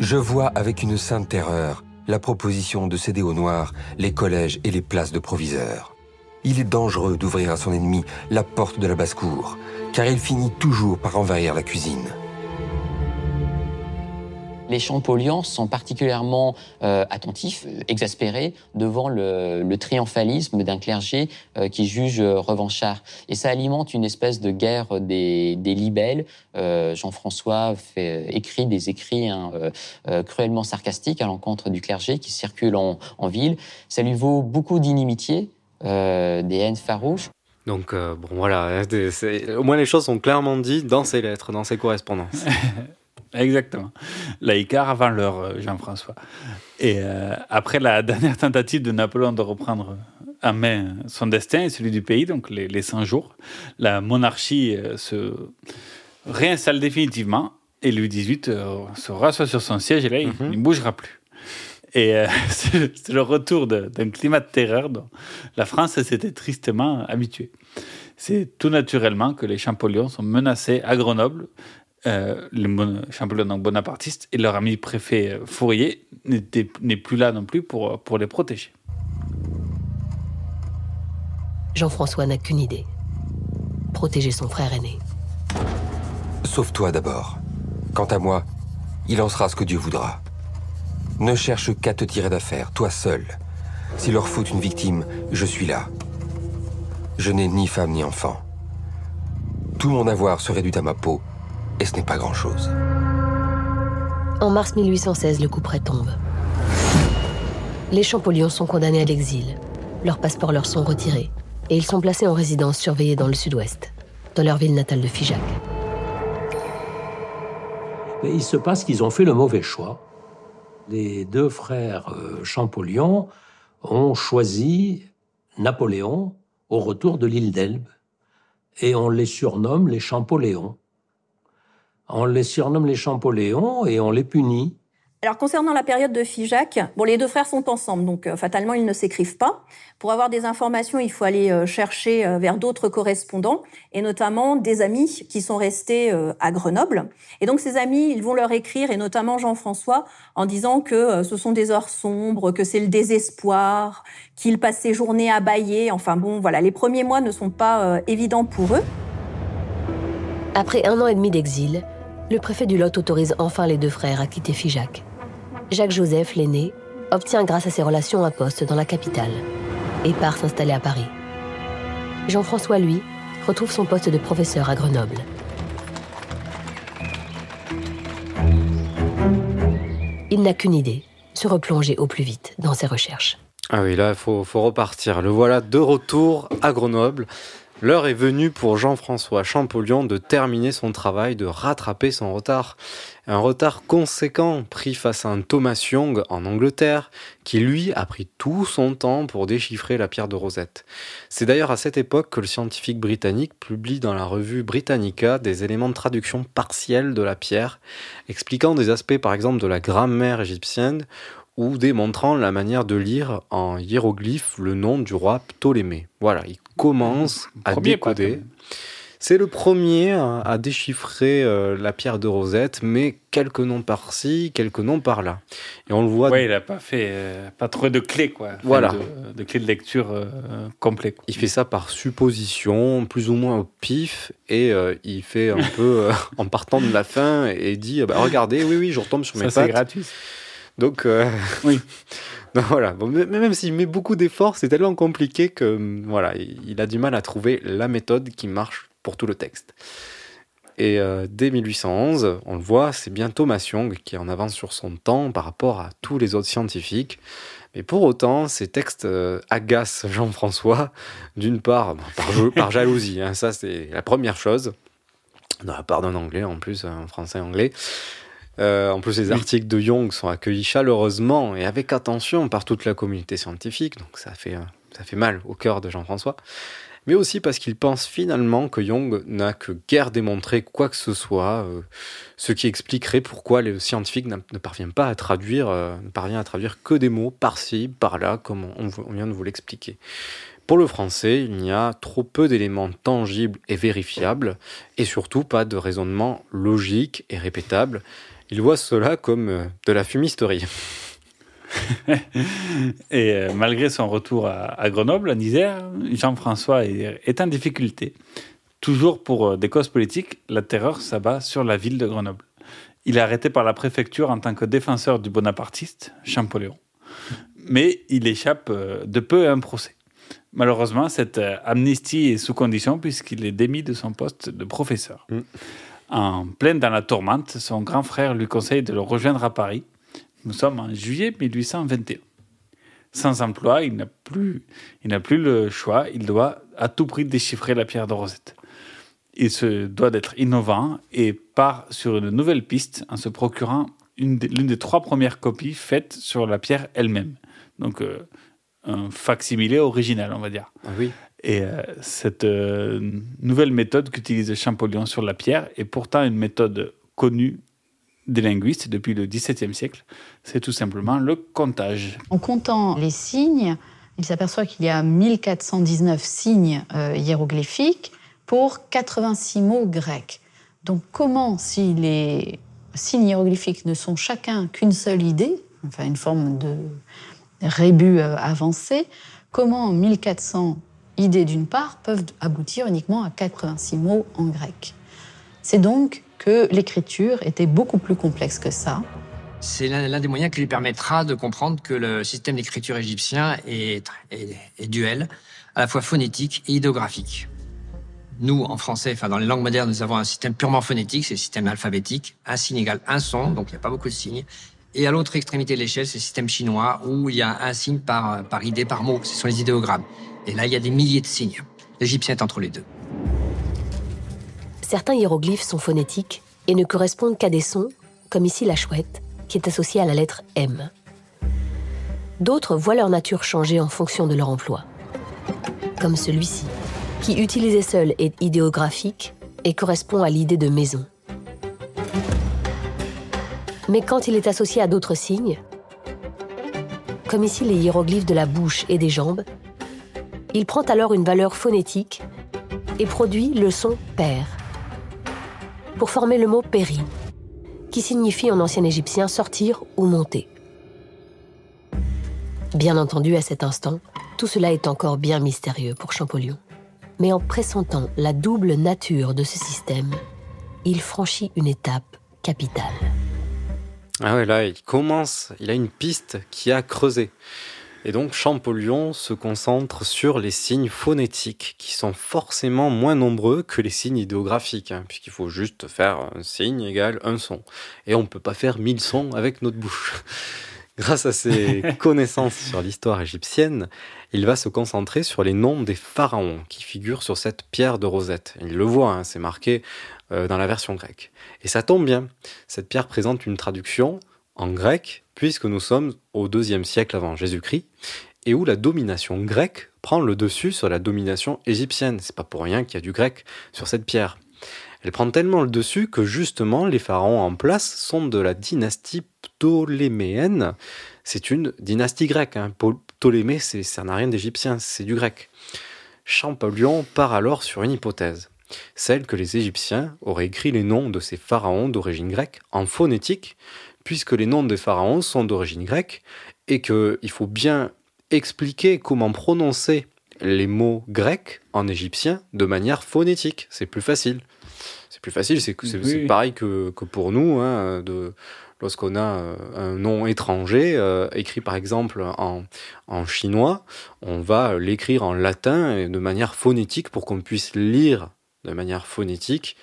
S11: Je vois avec une sainte terreur la proposition de céder aux Noirs les collèges et les places de proviseurs. Il est dangereux d'ouvrir à son ennemi la porte de la basse-cour, car il finit toujours par envahir la cuisine.
S12: Les Champollions sont particulièrement euh, attentifs, exaspérés devant le, le triomphalisme d'un clergé euh, qui juge euh, revanchard. Et ça alimente une espèce de guerre des, des libelles. Euh, Jean-François fait, écrit des écrits hein, euh, euh, cruellement sarcastiques à l'encontre du clergé qui circule en, en ville. Ça lui vaut beaucoup d'inimitié, euh, des haines farouches.
S2: Donc, euh, bon, voilà, c'est- c'est- au moins les choses sont clairement dites dans ses lettres, dans ses correspondances.
S3: Exactement. Laïcard avant l'heure, euh, Jean-François. Et euh, après la dernière tentative de Napoléon de reprendre en main son destin et celui du pays, donc les, les 100 jours, la monarchie euh, se réinstalle définitivement et Louis XVIII euh, se rassoit sur son siège et là, il il ne bougera plus. Et euh, c'est le retour d'un climat de terreur dont la France s'était tristement habituée. C'est tout naturellement que les Champollions sont menacés à Grenoble. Euh, les mon- Champollions donc bonapartistes et leur ami préfet euh, Fourier n'était- n'est plus là non plus pour, euh, pour les protéger.
S7: Jean-François n'a qu'une idée. Protéger son frère aîné.
S11: Sauve-toi d'abord. Quant à moi, il en sera ce que Dieu voudra. Ne cherche qu'à te tirer d'affaire, toi seul. S'il leur faut une victime, je suis là. Je n'ai ni femme ni enfant. Tout mon avoir se réduit à ma peau, et ce n'est pas grand-chose.
S7: En mars 1816, le coup près tombe. Les Champollions sont condamnés à l'exil. Leurs passeports leur sont retirés. Et ils sont placés en résidence surveillée dans le sud-ouest, dans leur ville natale de Figeac.
S13: Mais il se passe qu'ils ont fait le mauvais choix. Les deux frères euh, Champollion ont choisi Napoléon au retour de l'île d'Elbe. Et on les surnomme les Champoléons. On les surnomme les Champoléons et on les punit.
S10: Alors concernant la période de Figeac, bon, les deux frères sont ensemble, donc euh, fatalement ils ne s'écrivent pas. Pour avoir des informations, il faut aller euh, chercher euh, vers d'autres correspondants, et notamment des amis qui sont restés euh, à Grenoble. Et donc ces amis, ils vont leur écrire, et notamment Jean-François, en disant que euh, ce sont des heures sombres, que c'est le désespoir, qu'ils passent ses journées à bailler. Enfin bon, voilà, les premiers mois ne sont pas euh, évidents pour eux.
S7: Après un an et demi d'exil, le préfet du Lot autorise enfin les deux frères à quitter Figeac. Jacques-Joseph, l'aîné, obtient grâce à ses relations un poste dans la capitale et part s'installer à Paris. Jean-François, lui, retrouve son poste de professeur à Grenoble. Il n'a qu'une idée, se replonger au plus vite dans ses recherches.
S2: Ah oui, là, il faut, faut repartir. Le voilà de retour à Grenoble. L'heure est venue pour Jean-François Champollion de terminer son travail, de rattraper son retard. Un retard conséquent pris face à un Thomas Young en Angleterre, qui lui a pris tout son temps pour déchiffrer la pierre de Rosette. C'est d'ailleurs à cette époque que le scientifique britannique publie dans la revue Britannica des éléments de traduction partielle de la pierre, expliquant des aspects par exemple de la grammaire égyptienne ou démontrant la manière de lire en hiéroglyphe le nom du roi Ptolémée. Voilà, il commence à
S3: Premier pas, quand
S2: décoder. C'est le premier à, à déchiffrer euh, la pierre de Rosette, mais quelques noms par-ci, quelques noms par-là. Et on le voit.
S3: Ouais, il n'a pas fait, euh, pas trouvé de clés, quoi. Enfin,
S2: Voilà.
S3: De, de clés de lecture euh, complet. quoi.
S2: Il fait ça par supposition, plus ou moins au pif, et euh, il fait un peu en partant de la fin et dit bah, regardez, oui, oui, je retombe sur mes
S3: Ça, c'est gratuit.
S2: Donc, euh,
S3: oui.
S2: voilà. Bon, mais même s'il met beaucoup d'efforts, c'est tellement compliqué que voilà, il a du mal à trouver la méthode qui marche pour tout le texte. Et euh, dès 1811, on le voit, c'est bien Thomas Young qui est en avance sur son temps par rapport à tous les autres scientifiques. Mais pour autant, ces textes euh, agacent Jean-François, d'une part, par jalousie, hein, ça c'est la première chose, de la part d'un anglais en plus, un français anglais. Euh, en plus, les articles de Young sont accueillis chaleureusement et avec attention par toute la communauté scientifique, donc ça fait, euh, ça fait mal au cœur de Jean-François. Mais aussi parce qu'il pense finalement que Young n'a que guère démontré quoi que ce soit, euh, ce qui expliquerait pourquoi le scientifique n'a- ne parvient pas à traduire, euh, ne parvient à traduire que des mots par-ci, par-là, comme on, on vient de vous l'expliquer. Pour le français, il n'y a trop peu d'éléments tangibles et vérifiables, et surtout pas de raisonnement logique et répétable. Il voit cela comme euh, de la fumisterie.
S3: Et euh, malgré son retour à, à Grenoble, en Isère, Jean-François est, est en difficulté. Toujours pour euh, des causes politiques, la terreur s'abat sur la ville de Grenoble. Il est arrêté par la préfecture en tant que défenseur du bonapartiste, Champollion. Mais il échappe euh, de peu à un procès. Malheureusement, cette amnistie est sous condition puisqu'il est démis de son poste de professeur. En pleine dans la tourmente, son grand frère lui conseille de le rejoindre à Paris. Nous sommes en juillet 1821. Sans emploi, il n'a plus, il n'a plus le choix. Il doit à tout prix déchiffrer la pierre de Rosette. Il se doit d'être innovant et part sur une nouvelle piste en se procurant l'une des trois premières copies faites sur la pierre elle-même. Donc, euh, un facsimilé original, on va dire.
S2: oui.
S3: Et euh, cette euh, nouvelle méthode qu'utilise Champollion sur la pierre est pourtant une méthode connue des linguistes depuis le XVIIe siècle. C'est tout simplement le comptage.
S8: En comptant les signes, il s'aperçoit qu'il y a 1419 signes euh, hiéroglyphiques pour 86 mots grecs. Donc comment, si les signes hiéroglyphiques ne sont chacun qu'une seule idée, enfin une forme de rébus avancé, comment 1400 idées d'une part peuvent aboutir uniquement à 86 mots en grec C'est donc que l'écriture était beaucoup plus complexe que ça.
S14: C'est l'un des moyens qui lui permettra de comprendre que le système d'écriture égyptien est, est, est duel, à la fois phonétique et idéographique. Nous, en français, enfin dans les langues modernes, nous avons un système purement phonétique, c'est le système alphabétique. Un signe égale un son, donc il n'y a pas beaucoup de signes. Et à l'autre extrémité de l'échelle, c'est le système chinois, où il y a un signe par, par idée, par mot. Ce sont les idéogrammes. Et là, il y a des milliers de signes. L'égyptien est entre les deux.
S7: Certains hiéroglyphes sont phonétiques et ne correspondent qu'à des sons, comme ici la chouette, qui est associée à la lettre M. D'autres voient leur nature changer en fonction de leur emploi, comme celui-ci, qui utilisé seul est idéographique et correspond à l'idée de maison. Mais quand il est associé à d'autres signes, comme ici les hiéroglyphes de la bouche et des jambes, il prend alors une valeur phonétique et produit le son père pour former le mot péri, qui signifie en ancien égyptien sortir ou monter. Bien entendu, à cet instant, tout cela est encore bien mystérieux pour Champollion. Mais en pressentant la double nature de ce système, il franchit une étape capitale.
S2: Ah ouais, là, il commence, il a une piste qui a creusé. Et donc Champollion se concentre sur les signes phonétiques, qui sont forcément moins nombreux que les signes idéographiques, hein, puisqu'il faut juste faire un signe égal un son. Et on ne peut pas faire mille sons avec notre bouche. Grâce à ses connaissances sur l'histoire égyptienne, il va se concentrer sur les noms des pharaons qui figurent sur cette pierre de Rosette. Il le voit, hein, c'est marqué euh, dans la version grecque. Et ça tombe bien, cette pierre présente une traduction en grec, puisque nous sommes au deuxième siècle avant Jésus-Christ, et où la domination grecque prend le dessus sur la domination égyptienne. C'est pas pour rien qu'il y a du grec sur cette pierre. Elle prend tellement le dessus que justement les pharaons en place sont de la dynastie ptoléméenne. C'est une dynastie grecque. Hein. Ptolémée, c'est- ça n'a rien d'égyptien, c'est du grec. Champollion part alors sur une hypothèse, celle que les Égyptiens auraient écrit les noms de ces pharaons d'origine grecque en phonétique, puisque les noms des pharaons sont d'origine grecque, et qu'il faut bien expliquer comment prononcer les mots grecs en égyptien de manière phonétique. C'est plus facile. C'est plus facile, c'est
S3: Oui,
S2: pareil que, que pour nous, hein, de, lorsqu'on a euh, un nom étranger, euh, écrit par exemple en, en chinois, on va l'écrire en latin et de manière phonétique pour qu'on puisse lire de manière phonétique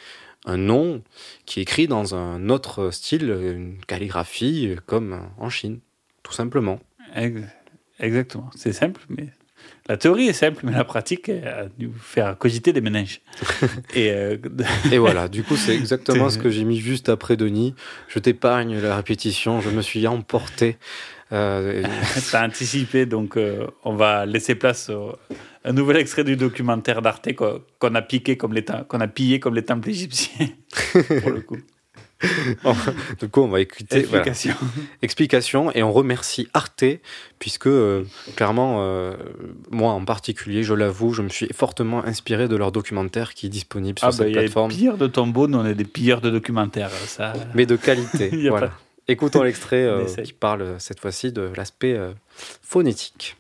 S2: un nom qui est écrit dans un autre style, une calligraphie comme en Chine, tout simplement.
S3: Ex- Exactement. C'est simple, mais la théorie est simple, mais la pratique a dû faire cogiter des méninges. Et, euh,
S2: Et voilà, du coup, c'est exactement ce que j'ai mis juste après Denis. Je t'épargne la répétition, je me suis emporté. Euh,
S3: T'as anticipé, donc euh, on va laisser place au- un nouvel extrait du documentaire d'Arte qu'on a piqué comme les qu'on a pillé comme les temples égyptiens. pour le coup.
S2: du coup, on va écouter.
S3: Explication.
S2: voilà. Explication. Et on remercie Arte, puisque euh, clairement, euh, moi en particulier, je l'avoue, je me suis fortement inspiré de leur documentaire qui est disponible sur
S3: Ah bah
S2: cette
S3: il y a des
S2: plateforme.
S3: pilleurs de tombeaux, nous on est des pilleurs de documentaires. Ça...
S2: Mais de qualité. Voilà.
S3: pas-
S2: Écoutons l'extrait euh, qui parle cette fois-ci de l'aspect phonétique.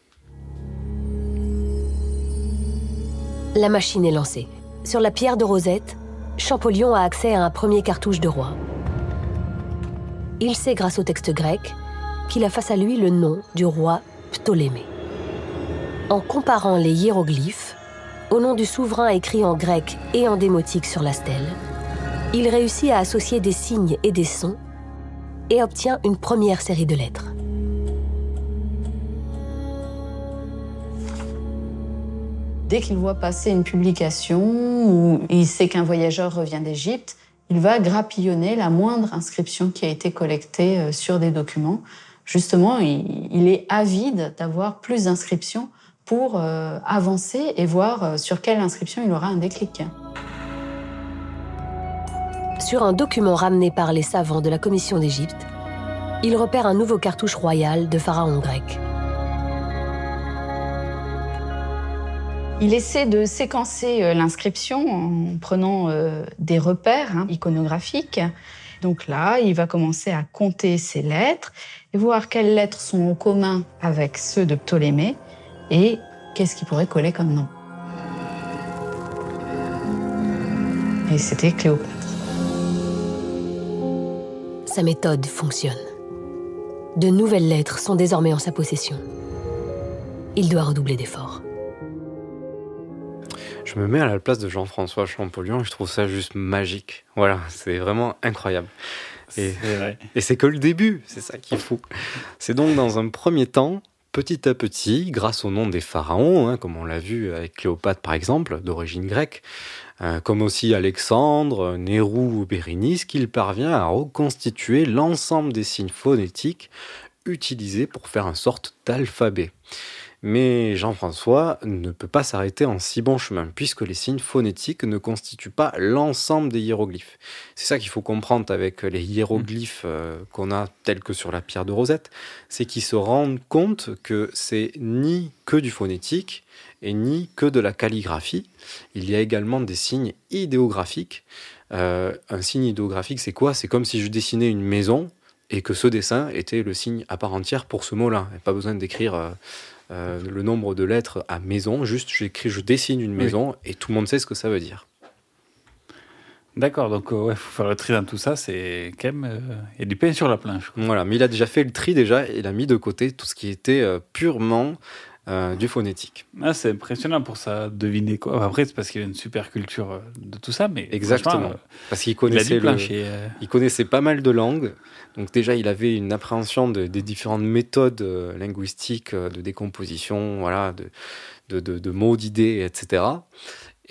S7: La machine est lancée. Sur la pierre de Rosette, Champollion a accès à un premier cartouche de roi. Il sait grâce au texte grec qu'il a face à lui le nom du roi Ptolémée. En comparant les hiéroglyphes, au nom du souverain écrit en grec et en démotique sur la stèle, il réussit à associer des signes et des sons et obtient une première série de lettres.
S8: Dès qu'il voit passer une publication ou il sait qu'un voyageur revient d'Égypte, il va grappillonner la moindre inscription qui a été collectée euh, sur des documents. Justement, il, est avide d'avoir plus d'inscriptions pour euh, avancer et voir euh, sur quelle inscription il aura un déclic.
S7: Sur un document ramené par les savants de la commission d'Égypte, il repère un nouveau cartouche royal de pharaon grec.
S8: Il essaie de séquencer euh, l'inscription en prenant euh, des repères hein, iconographiques. Donc là, il va commencer à compter ses lettres et voir quelles lettres sont en commun avec ceux de Ptolémée et qu'est-ce qui pourrait coller comme nom. Et c'était Cléopâtre.
S7: Sa méthode fonctionne. De nouvelles lettres sont désormais en sa possession. Il doit redoubler d'efforts.
S2: Je me mets à la place de Jean-François Champollion et je trouve ça juste magique. Voilà, c'est vraiment incroyable. Et, c'est que le début, c'est ça qui est fou. C'est donc dans un premier temps, petit à petit, grâce au nom des pharaons, hein, comme on l'a vu avec Cléopâtre par exemple, d'origine grecque, euh, comme aussi Alexandre, Nérou ou Bérénice, qu'il parvient à reconstituer l'ensemble des signes phonétiques utilisés pour faire une sorte d'alphabet. Mais Jean-François ne peut pas s'arrêter en si bon chemin, puisque les signes phonétiques ne constituent pas l'ensemble des hiéroglyphes. C'est ça qu'il faut comprendre avec les hiéroglyphes euh, qu'on a tels que sur la pierre de Rosette, c'est qu'ils se rendent compte que c'est ni que du phonétique et ni que de la calligraphie. Il y a également des signes idéographiques. Euh, un signe idéographique, c'est quoi? C'est comme si je dessinais une maison et que ce dessin était le signe à part entière pour ce mot-là. Pas besoin d'écrire euh, euh, le nombre de lettres à maison, juste j'écris, je dessine une maison et tout le monde sait ce que ça veut dire.
S3: D'accord, donc euh, ouais, faut faire le tri dans tout ça, c'est quand même. euh, Il y a du pain sur la planche. quoi.
S2: Voilà, mais il a déjà fait le tri déjà, il a mis de côté tout ce qui était euh, purement euh, du phonétique.
S3: Ah, c'est impressionnant pour ça, deviner quoi. Après, c'est parce qu'il y a une super culture euh, de tout ça, mais.
S2: Exactement.
S3: euh,
S2: Parce qu'il
S3: il
S2: connaissait,
S3: dû
S2: le- il connaissait pas mal de langues. Donc déjà, il avait une appréhension de- des différentes méthodes linguistiques de décomposition, voilà, de, de, de- de mots, d'idées, etc.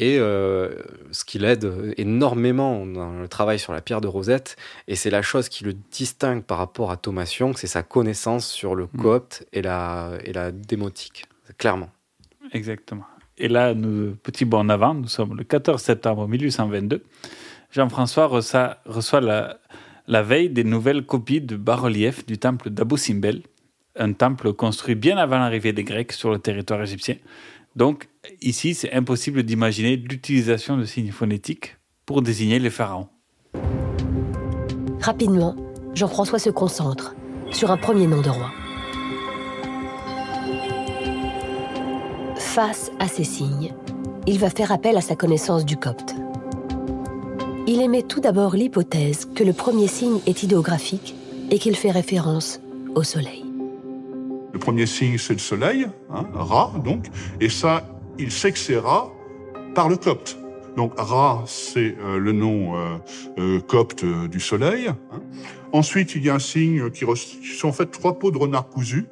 S2: Et euh, ce qui l'aide énormément dans le travail sur la pierre de Rosette, et c'est la chose qui le distingue par rapport à Thomation, c'est sa connaissance sur le copte et la, et la démotique, clairement.
S3: Exactement. Et là, nous, petit bond en avant, nous sommes le 14 septembre 1822. Jean-François reçoit, reçoit la, la veille des nouvelles copies de bas-reliefs du temple d'Abou Simbel, un temple construit bien avant l'arrivée des Grecs sur le territoire égyptien. Donc, ici, c'est impossible d'imaginer l'utilisation de signes phonétiques pour désigner les pharaons.
S7: Rapidement, Jean-François se concentre sur un premier nom de roi. Face à ces signes, il va faire appel à sa connaissance du copte. Il émet tout d'abord l'hypothèse que le premier signe est idéographique et qu'il fait référence au soleil.
S15: Le premier signe, c'est le soleil, hein, Ra, donc. Et ça, il sait que c'est Ra par le copte. Donc Ra, c'est euh, le nom euh, euh, copte euh, du soleil. hein. Ensuite, il y a un signe qui, qui sont en fait trois peaux de renard cousu,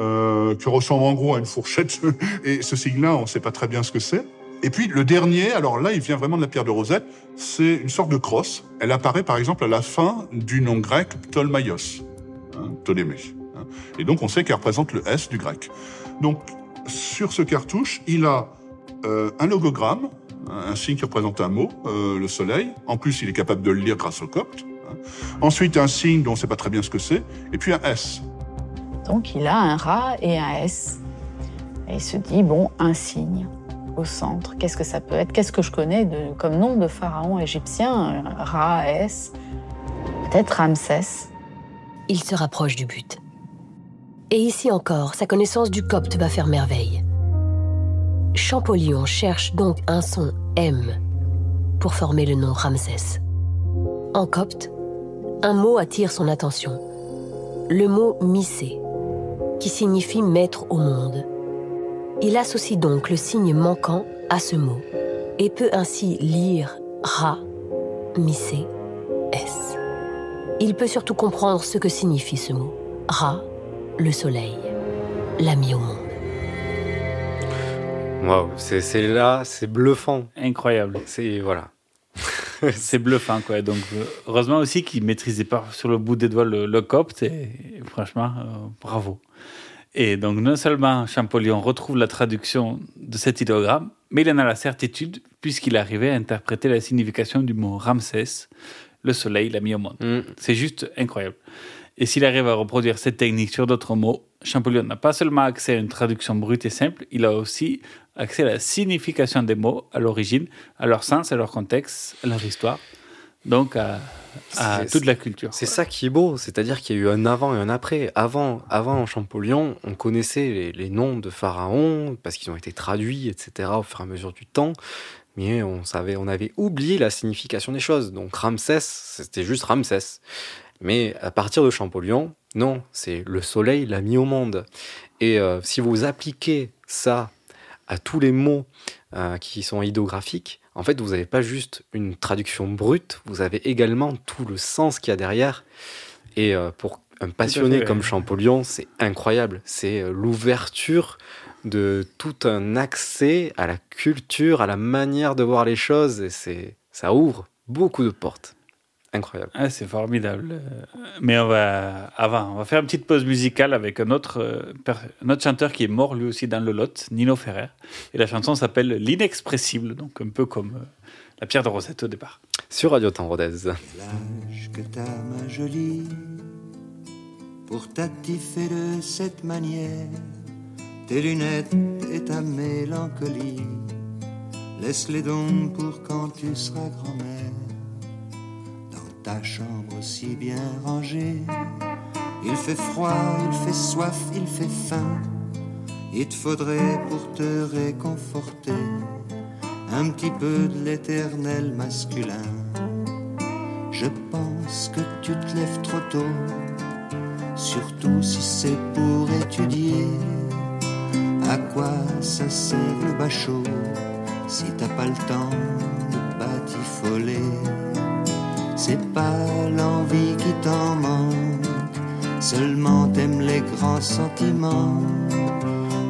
S15: euh, qui ressemblent en gros à une fourchette. Et ce signe-là, on ne sait pas très bien ce que c'est. Et puis le dernier, alors là, il vient vraiment de la pierre de Rosette, c'est une sorte de crosse. Elle apparaît par exemple à la fin du nom grec Ptolmaios, hein, Ptolémée. Hein. Et donc on sait qu'elle représente le S du grec. Donc sur ce cartouche, il a euh, un logogramme, un signe qui représente un mot, euh, le soleil. En plus, il est capable de le lire grâce au copte. hein. Ensuite, un signe dont on ne sait pas très bien ce que c'est. Et puis un S.
S8: Donc il a un Ra et un S. Et il se dit, bon, un signe au centre, qu'est-ce que ça peut être? Qu'est-ce que je connais de, comme nom de pharaon égyptien? Ra, S, peut-être Ramsès.
S7: il se rapproche du but. Et ici encore, sa connaissance du copte va faire merveille. Champollion cherche donc un son M pour former le nom Ramsès. En copte, un mot attire son attention. Le mot Missé, qui signifie maître au monde. Il associe donc le signe manquant à ce mot et peut ainsi lire Ra, Missé, S. Il peut surtout comprendre ce que signifie ce mot. Ra, le soleil, l'ami au monde.
S2: Waouh, c'est c'est là, c'est bluffant.
S3: Incroyable.
S2: C'est voilà.
S3: c'est bluffant, quoi. Donc, euh, heureusement aussi qu'il maîtrisait pas sur le bout des doigts le, le copte, et, et franchement, euh, bravo. Et donc, non seulement Champollion retrouve la traduction de cet idéogramme, mais il en a la certitude, puisqu'il arrivait à interpréter la signification du mot Ramsès, le soleil l'a mis au monde. C'est juste incroyable. Et s'il arrive à reproduire cette technique sur d'autres mots, Champollion n'a pas seulement accès à une traduction brute et simple, il a aussi accès à la signification des mots à l'origine, à leur sens, à leur contexte, à leur histoire, donc à, toute la culture.
S2: C'est ça qui est beau, c'est-à-dire qu'il y a eu un avant et un après. Avant, avant Champollion, on connaissait les, les noms de pharaons parce qu'ils ont été traduits, etc. au fur et à mesure du temps, mais on savait, on avait oublié la signification des choses. Donc Ramsès, c'était juste Ramsès. Mais à partir de Champollion, non, c'est le soleil l'a mis au monde. Et euh, si vous appliquez ça à tous les mots euh, qui sont idographiques, en fait, vous n'avez pas juste une traduction brute, vous avez également tout le sens qu'il y a derrière. Et euh, pour un passionné comme. Champollion, c'est incroyable. C'est l'ouverture de tout un accès à la culture, à la manière de voir les choses. Et c'est, ça ouvre beaucoup de portes. Incroyable.
S3: Ah, c'est formidable. Mais on va, avant, on va faire une petite pause musicale avec un autre, euh, autre chanteur qui est mort lui aussi dans le Lot, Nino Ferrer. Et la chanson s'appelle L'inexpressible, donc un peu comme euh, la pierre de Rosette au départ.
S2: Sur Radio Temps Rodez.
S4: L'âge que t'as, ma jolie, pour t'attifer de cette manière, tes lunettes et ta mélancolie, laisse-les donc pour quand tu seras grand-mère. Ta chambre si bien rangée, il fait froid, il fait soif, il fait faim. Il te faudrait pour te réconforter un petit peu de l'éternel masculin. Je pense que tu te lèves trop tôt, surtout si c'est pour étudier. À quoi ça sert le bachot si t'as pas le temps de batifoler? C'est pas l'envie qui t'en manque, seulement t'aimes les grands sentiments.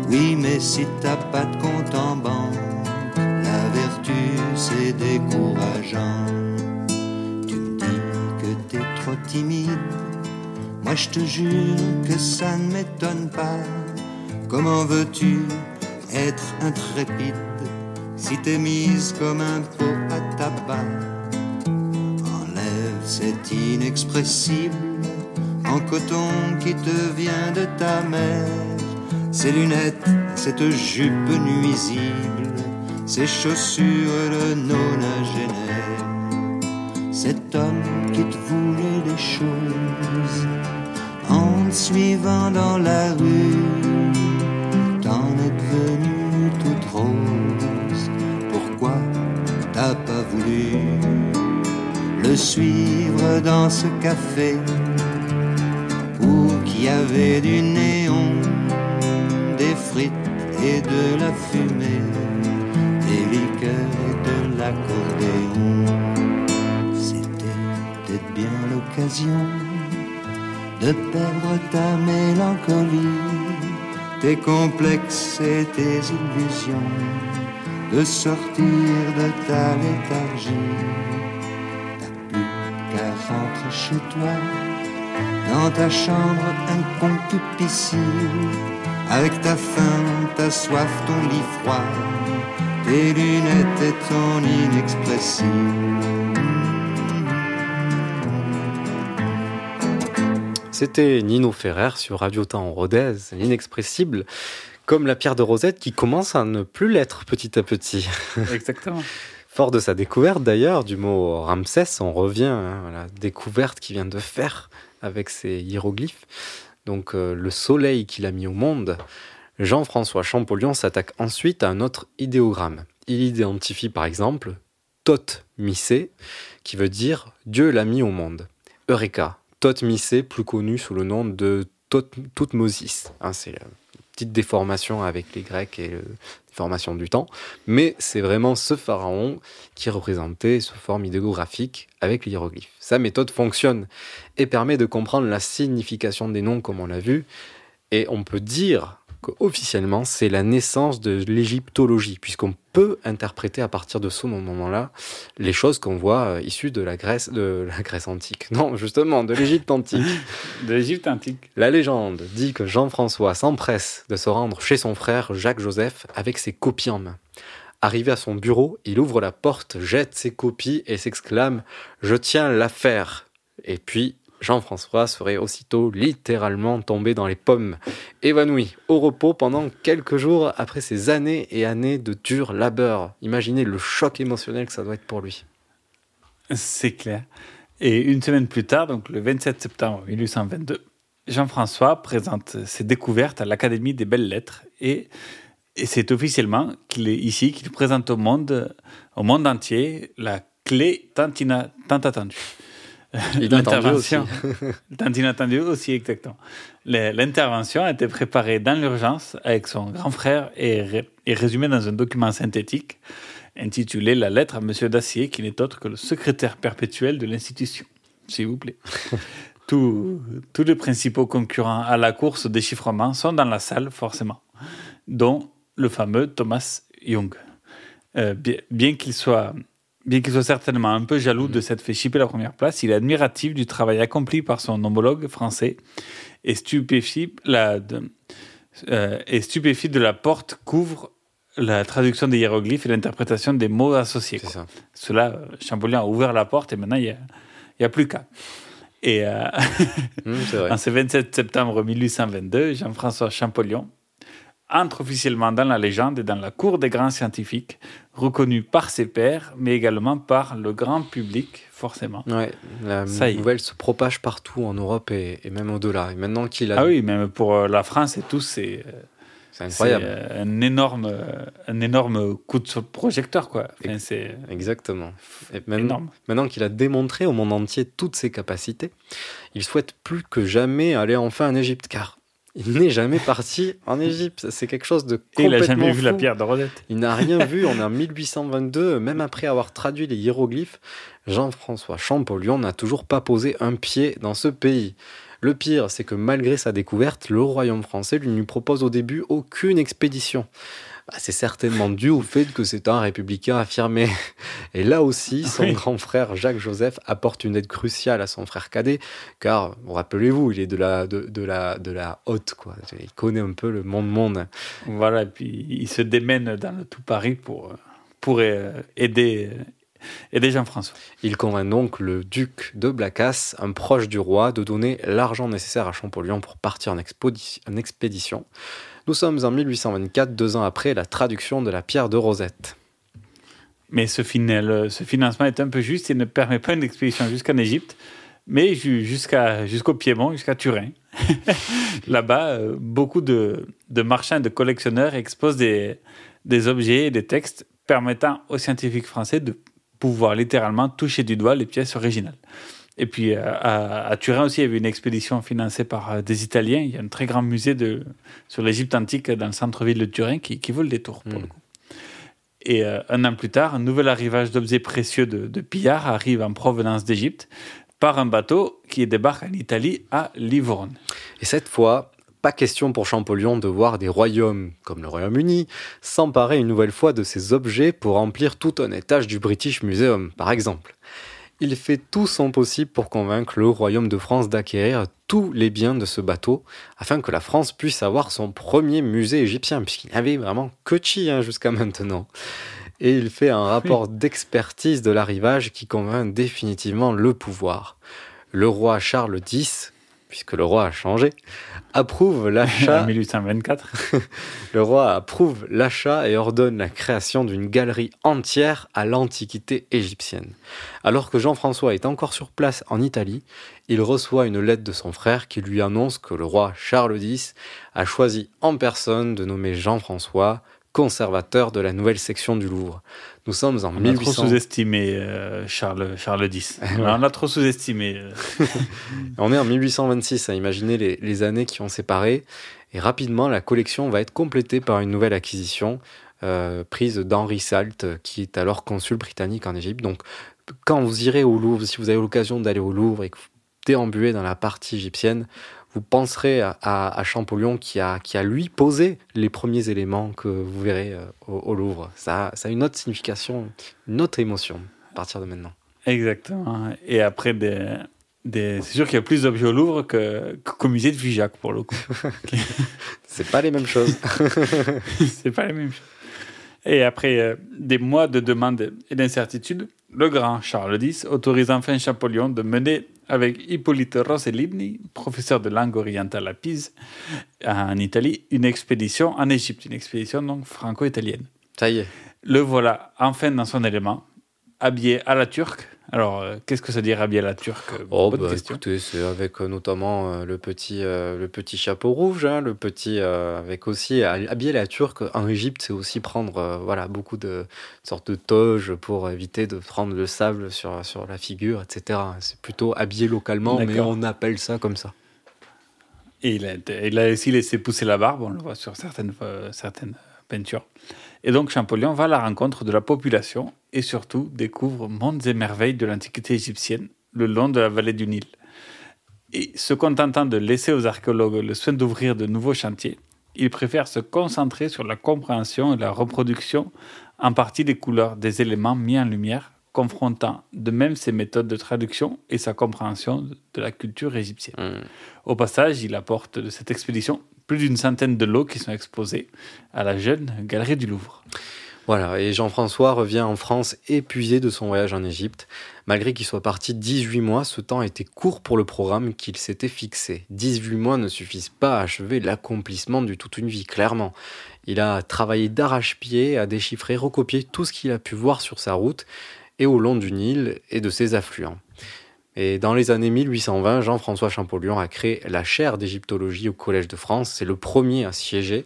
S4: Oui, mais si t'as pas de compte en banque, la vertu c'est décourageant. Tu me dis que t'es trop timide, moi je te jure que ça ne m'étonne pas. Comment veux-tu être intrépide si t'es mise comme un pot à tabac? Cet inexpressible en coton qui te vient de ta mère. Ces lunettes, cette jupe nuisible, ces chaussures de nonagénaire. Cet homme qui te voulait des choses en te suivant dans la rue, le suivre dans ce café où qu'il y avait du néon, des frites et de la fumée, des liqueurs et de l'accordéon. C'était peut-être bien l'occasion de perdre ta mélancolie, tes complexes et tes illusions, de sortir de ta léthargie. Chez toi, dans ta chambre inconcupicile, avec ta faim, ta soif, ton lit froid, tes lunettes et ton inexpressible.
S2: C'était Nino Ferrer sur Radio Temps Rodez, l'inexpressible, comme la pierre de Rosette qui commence à ne plus l'être petit à petit.
S3: Exactement.
S2: Fort de sa découverte d'ailleurs du mot Ramsès, on revient hein, à la découverte qu'il vient de faire avec ses hiéroglyphes, donc euh, le soleil qu'il a mis au monde, Jean-François Champollion s'attaque ensuite à un autre idéogramme. Il identifie par exemple Tot Missé, qui veut dire Dieu l'a mis au monde. Eureka, Tot Missé, plus connu sous le nom de Toutmosis. Hein, c'est la petite déformation avec les Grecs et la déformation du temps. Mais c'est vraiment ce pharaon qui est représenté sous forme idéographique avec l'hiéroglyphe. Sa méthode fonctionne et permet de comprendre la signification des noms comme on l'a vu. Et on peut dire qu'officiellement, c'est la naissance de l'égyptologie, puisqu'on peut interpréter à partir de ce moment-là les choses qu'on voit euh, issues de la Grèce, de la Grèce antique. Non, justement, de l'Égypte antique.
S3: de l'Égypte antique.
S2: La légende dit que Jean-François s'empresse de se rendre chez son frère Jacques-Joseph avec ses copies en main. Arrivé à son bureau, il ouvre la porte, jette ses copies et s'exclame ⁇ Je tiens l'affaire !⁇ Et puis Jean-François serait aussitôt littéralement tombé dans les pommes, évanoui, au repos pendant quelques jours après ces années et années de dur labeur. Imaginez le choc émotionnel que ça doit être pour lui.
S3: C'est clair. Et une semaine plus tard, donc le 27 septembre 1822, Jean-François présente ses découvertes à l'Académie des belles lettres et, c'est officiellement qu'il est ici qu'il présente au monde, au monde entier la clé tant, tant attendue.
S2: L'intervention.
S3: Inattendu aussi, exactement. L'intervention a été préparée dans l'urgence avec son grand frère et, et résumée dans un document synthétique intitulé La lettre à Monsieur Dacier, qui n'est autre que le secrétaire perpétuel de l'institution. S'il vous plaît. tous, tous les principaux concurrents à la course au déchiffrement sont dans la salle, forcément, dont le fameux Thomas Young. Euh, bien, bien qu'il soit Bien qu'il soit certainement un peu jaloux de s'être fait chipper la première place, il est admiratif du travail accompli par son homologue français et stupéfié, la, de, euh, et stupéfié de la porte couvre la traduction des hiéroglyphes et l'interprétation des mots associés. Ça. Cela, euh, Champollion a ouvert la porte et maintenant il n'y a, a, plus qu'à. Et euh, mmh, en ce 27 septembre 1822, Jean-François Champollion entre officiellement dans la légende et dans la cour des grands scientifiques, reconnu par ses pairs, mais également par le grand public, forcément.
S2: Ouais, la nouvelle se propage partout en Europe et, même au-delà. Et maintenant qu'il a...
S3: Ah oui, même pour euh, la France et tout, c'est... Euh,
S2: c'est incroyable.
S3: Euh, un énorme, un énorme coup de projecteur, quoi.
S2: c'est Exactement. Et même, Maintenant qu'il a démontré au monde entier toutes ses capacités, il souhaite plus que jamais aller enfin en Égypte, car il n'est jamais parti en Égypte. C'est quelque chose de complètement
S3: Il n'a jamais
S2: vu
S3: la pierre de Rosette.
S2: Il n'a rien vu. On est en 1822. Même après avoir traduit les hiéroglyphes, Jean-François Champollion n'a toujours pas posé un pied dans ce pays. Le pire, c'est que malgré sa découverte, le royaume français lui ne propose au début aucune expédition. Bah, c'est certainement dû au fait que c'est un républicain affirmé. Et là aussi, son grand frère Jacques-Joseph apporte une aide cruciale à son frère cadet, car, rappelez-vous, il est de la, de, la, de la haute, quoi. Il connaît un peu le monde-monde.
S3: Voilà, et puis il se démène dans le tout Paris pour, pour euh, aider, Jean-François.
S2: Il convainc donc le duc de Blacas, un proche du roi, de donner l'argent nécessaire à Champollion pour partir en, en expédition. Nous sommes en 1824, deux ans après la traduction de la pierre de Rosette.
S3: Mais ce, ce financement est un peu juste, il ne permet pas une expédition jusqu'en Égypte, mais jusqu'au Piémont, jusqu'à Turin. Là-bas, euh, beaucoup de, de, marchands et de collectionneurs exposent des, des objets et des textes permettant aux scientifiques français de pouvoir littéralement toucher du doigt les pièces originales. Et puis euh, à, Turin aussi, il y avait une expédition financée par euh, des Italiens. Il y a un très grand musée de, sur l'Égypte antique dans le centre-ville de Turin qui, qui vaut le détour pour hmm. le coup. Et euh, un an plus tard, un nouvel arrivage d'objets précieux de, de pillards arrive en provenance d'Égypte par un bateau qui débarque en Italie à Livourne.
S2: Et cette fois, pas question pour Champollion de voir des royaumes, comme le Royaume-Uni, s'emparer une nouvelle fois de ces objets pour remplir tout un étage du British Museum, par exemple il fait tout son possible pour convaincre le royaume de France d'acquérir tous les biens de ce bateau, afin que la France puisse avoir son premier musée égyptien, puisqu'il n'avait vraiment que chi hein, jusqu'à maintenant. Et il fait un rapport d'expertise de l'arrivage qui convainc définitivement le pouvoir. Le roi Charles X, puisque le roi a changé, approuve l'achat.
S3: En 1824.
S2: le roi approuve l'achat et ordonne la création d'une galerie entière à l'Antiquité égyptienne. Alors que Jean-François est encore sur place en Italie, il reçoit une lettre de son frère qui lui annonce que le roi Charles X a choisi en personne de nommer Jean-François conservateur de la nouvelle section du Louvre. Nous sommes en
S3: on
S2: 1800.
S3: a trop sous-estimé euh, Charles, Charles X. On a trop sous-estimé. euh.
S2: On est en 1826, à imaginer les, les années qui ont séparé. Et rapidement, la collection va être complétée par une nouvelle acquisition euh, prise d'Henri Salt, qui est alors consul britannique en Égypte. Donc, quand vous irez au Louvre, si vous avez l'occasion d'aller au Louvre et que vous déambulez dans la partie égyptienne, vous penserez à, à- à Champollion qui a, qui a lui posé les premiers éléments que vous verrez euh, au, au Louvre. Ça, ça a une autre signification, une autre émotion à partir de maintenant.
S3: Exactement. Et après, des, des... c'est sûr qu'il y a plus d'objets au Louvre que- qu'au musée de Figeac, pour le coup.
S2: C'est pas les mêmes choses.
S3: c'est pas les mêmes choses. Et après euh, des mois de demandes et d'incertitudes, le grand Charles X autorise enfin Champollion de mener avec Hippolyte Rossellini, professeur de langue orientale à Pise, en Italie, une expédition en Égypte, une expédition donc franco-italienne.
S2: Ça y est.
S3: Le voilà enfin dans son élément, habillé à la turque. Alors, euh, qu'est-ce que ça veut dire habillé à la turque?
S2: Oh,
S3: Bonne
S2: bah,
S3: question.
S2: écoutez, c'est avec euh, notamment euh, le, petit, le petit chapeau rouge, hein, le petit, avec aussi, habiller la turque en Égypte, c'est aussi prendre voilà, beaucoup de sortes de toges pour éviter de prendre le sable sur, sur la figure, etc. C'est plutôt habillé localement, mais on appelle ça comme ça.
S3: Et il a, il a aussi laissé pousser la barbe, on le voit sur certaines, certaines Et donc Champollion va à la rencontre de la population et surtout découvre mondes et merveilles de l'Antiquité égyptienne le long de la vallée du Nil. Et se contentant de laisser aux archéologues le soin d'ouvrir de nouveaux chantiers, il préfère se concentrer sur la compréhension et la reproduction en partie des couleurs des éléments mis en lumière, confrontant de même ses méthodes de traduction et sa compréhension de la culture égyptienne. Au passage, il apporte de cette expédition plus d'une centaine de lots qui sont exposés à la jeune galerie du Louvre.
S2: Voilà, et Jean-François revient en France épuisé de son voyage en Égypte. Malgré qu'il soit parti 18 mois, ce temps était court pour le programme qu'il s'était fixé. 18 mois ne suffisent pas à achever l'accomplissement de toute une vie, clairement. Il a travaillé d'arrache-pied à déchiffrer, recopier tout ce qu'il a pu voir sur sa route et au long du Nil et de ses affluents. Et dans les années 1820, Jean-François Champollion a créé la chaire d'égyptologie au Collège de France. C'est le premier à siéger.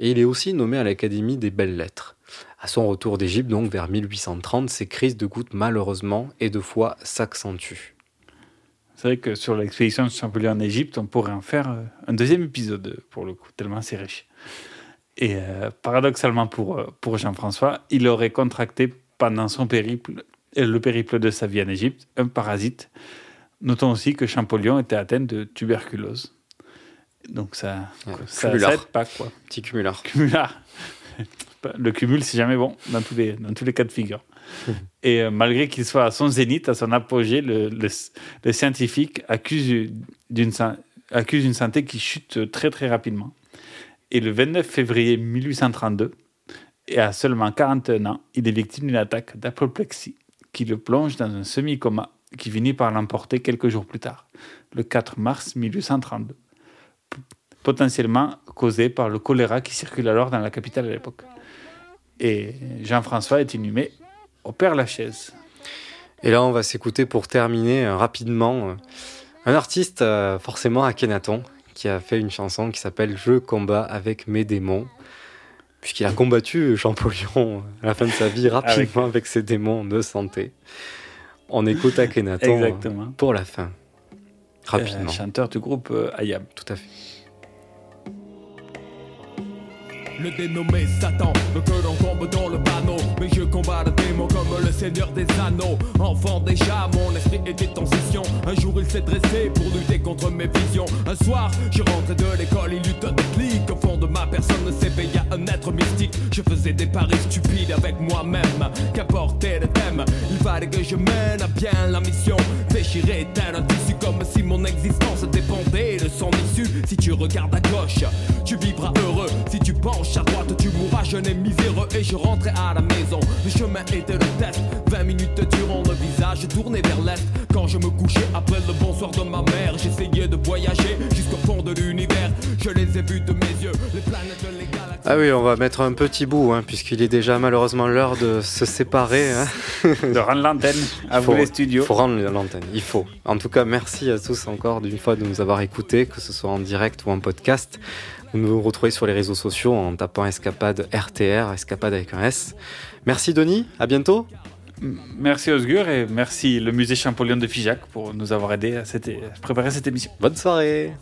S2: Et il est aussi nommé à l'Académie des belles lettres. À son retour d'Égypte, donc vers 1830, ses crises de gouttes, malheureusement, et de foi s'accentuent.
S3: C'est vrai que sur l'expédition de Champollion en Égypte, on pourrait en faire euh, un deuxième épisode pour le coup, tellement c'est riche. Et euh, paradoxalement pour, euh, pour Jean-François, il aurait contracté pendant son périple, le périple de sa vie en Égypte, un parasite. Notons aussi que Champollion était atteint de tuberculose. Donc ça, ça,
S2: cumulard.
S3: ça aide pas quoi.
S2: Petit cumulard.
S3: Cumulard. Le cumul, c'est jamais bon dans tous les, dans tous les cas de figure. Et euh, malgré qu'il soit à son zénith, à son apogée, le, le- le scientifique accuse d'une accuse une santé qui chute très très rapidement. Et le 29 février 1832, et à seulement 41 ans, il est victime d'une attaque d'apoplexie qui le plonge dans un semi-coma qui finit par l'emporter quelques jours plus tard, le 4 mars 1832, P- potentiellement causé par le choléra qui circule alors dans la capitale à l'époque. Et Jean-François est inhumé au Père Lachaise.
S2: Et là, on va s'écouter pour terminer euh, rapidement euh, un artiste euh, forcément Akhenaton qui a fait une chanson qui s'appelle Je combat avec mes démons. Puisqu'il a combattu Champollion à la fin de sa vie rapidement avec, ses démons de santé. On écoute Akhenaton
S3: Exactement.
S2: pour la fin. Rapidement.
S3: Euh, chanteur du groupe euh, Ayam.
S2: Tout à fait.
S16: Le dénommé Satan veut que l'on tombe dans le panneau Mais je combats le démon comme le seigneur des anneaux Enfant déjà, mon esprit était en session Un jour il s'est dressé pour lutter contre mes visions Un soir, je rentrais de l'école, il eut un déclic Au fond de ma personne s'éveilla être mystique. Je faisais des paris stupides avec moi-même. Qu'apportait le thème? Il fallait que je mène à bien la mission. Déchirer tel un tissu comme si mon existence dépendait de son issue. Si tu regardes à gauche, tu vivras heureux. Si tu penches à droite, tu mourras. Jeune et miséreux Et je rentrais à la maison, le chemin était le test. 20 minutes durant le visage tourné vers l'est. Quand je me couchais après le bonsoir de ma mère, j'essayais de voyager jusqu'au fond de l'univers. Je les ai vus de mes yeux, les planètes, les galaxies.
S2: Ah on va mettre un petit bout, hein, puisqu'il est déjà malheureusement l'heure de se séparer. Hein.
S3: De rendre l'antenne à vous les studios.
S2: Il faut rendre l'antenne, il faut. En tout cas, merci à tous encore d'une fois de nous avoir écoutés, que ce soit en direct ou en podcast. Vous nous retrouvez sur les réseaux sociaux en tapant Escapade RTR, Escapade avec un S. Merci Denis, à bientôt.
S3: Merci Osgur et merci le musée Champollion de Figeac pour nous avoir aidé à, cette- à préparer cette émission.
S2: Bonne soirée.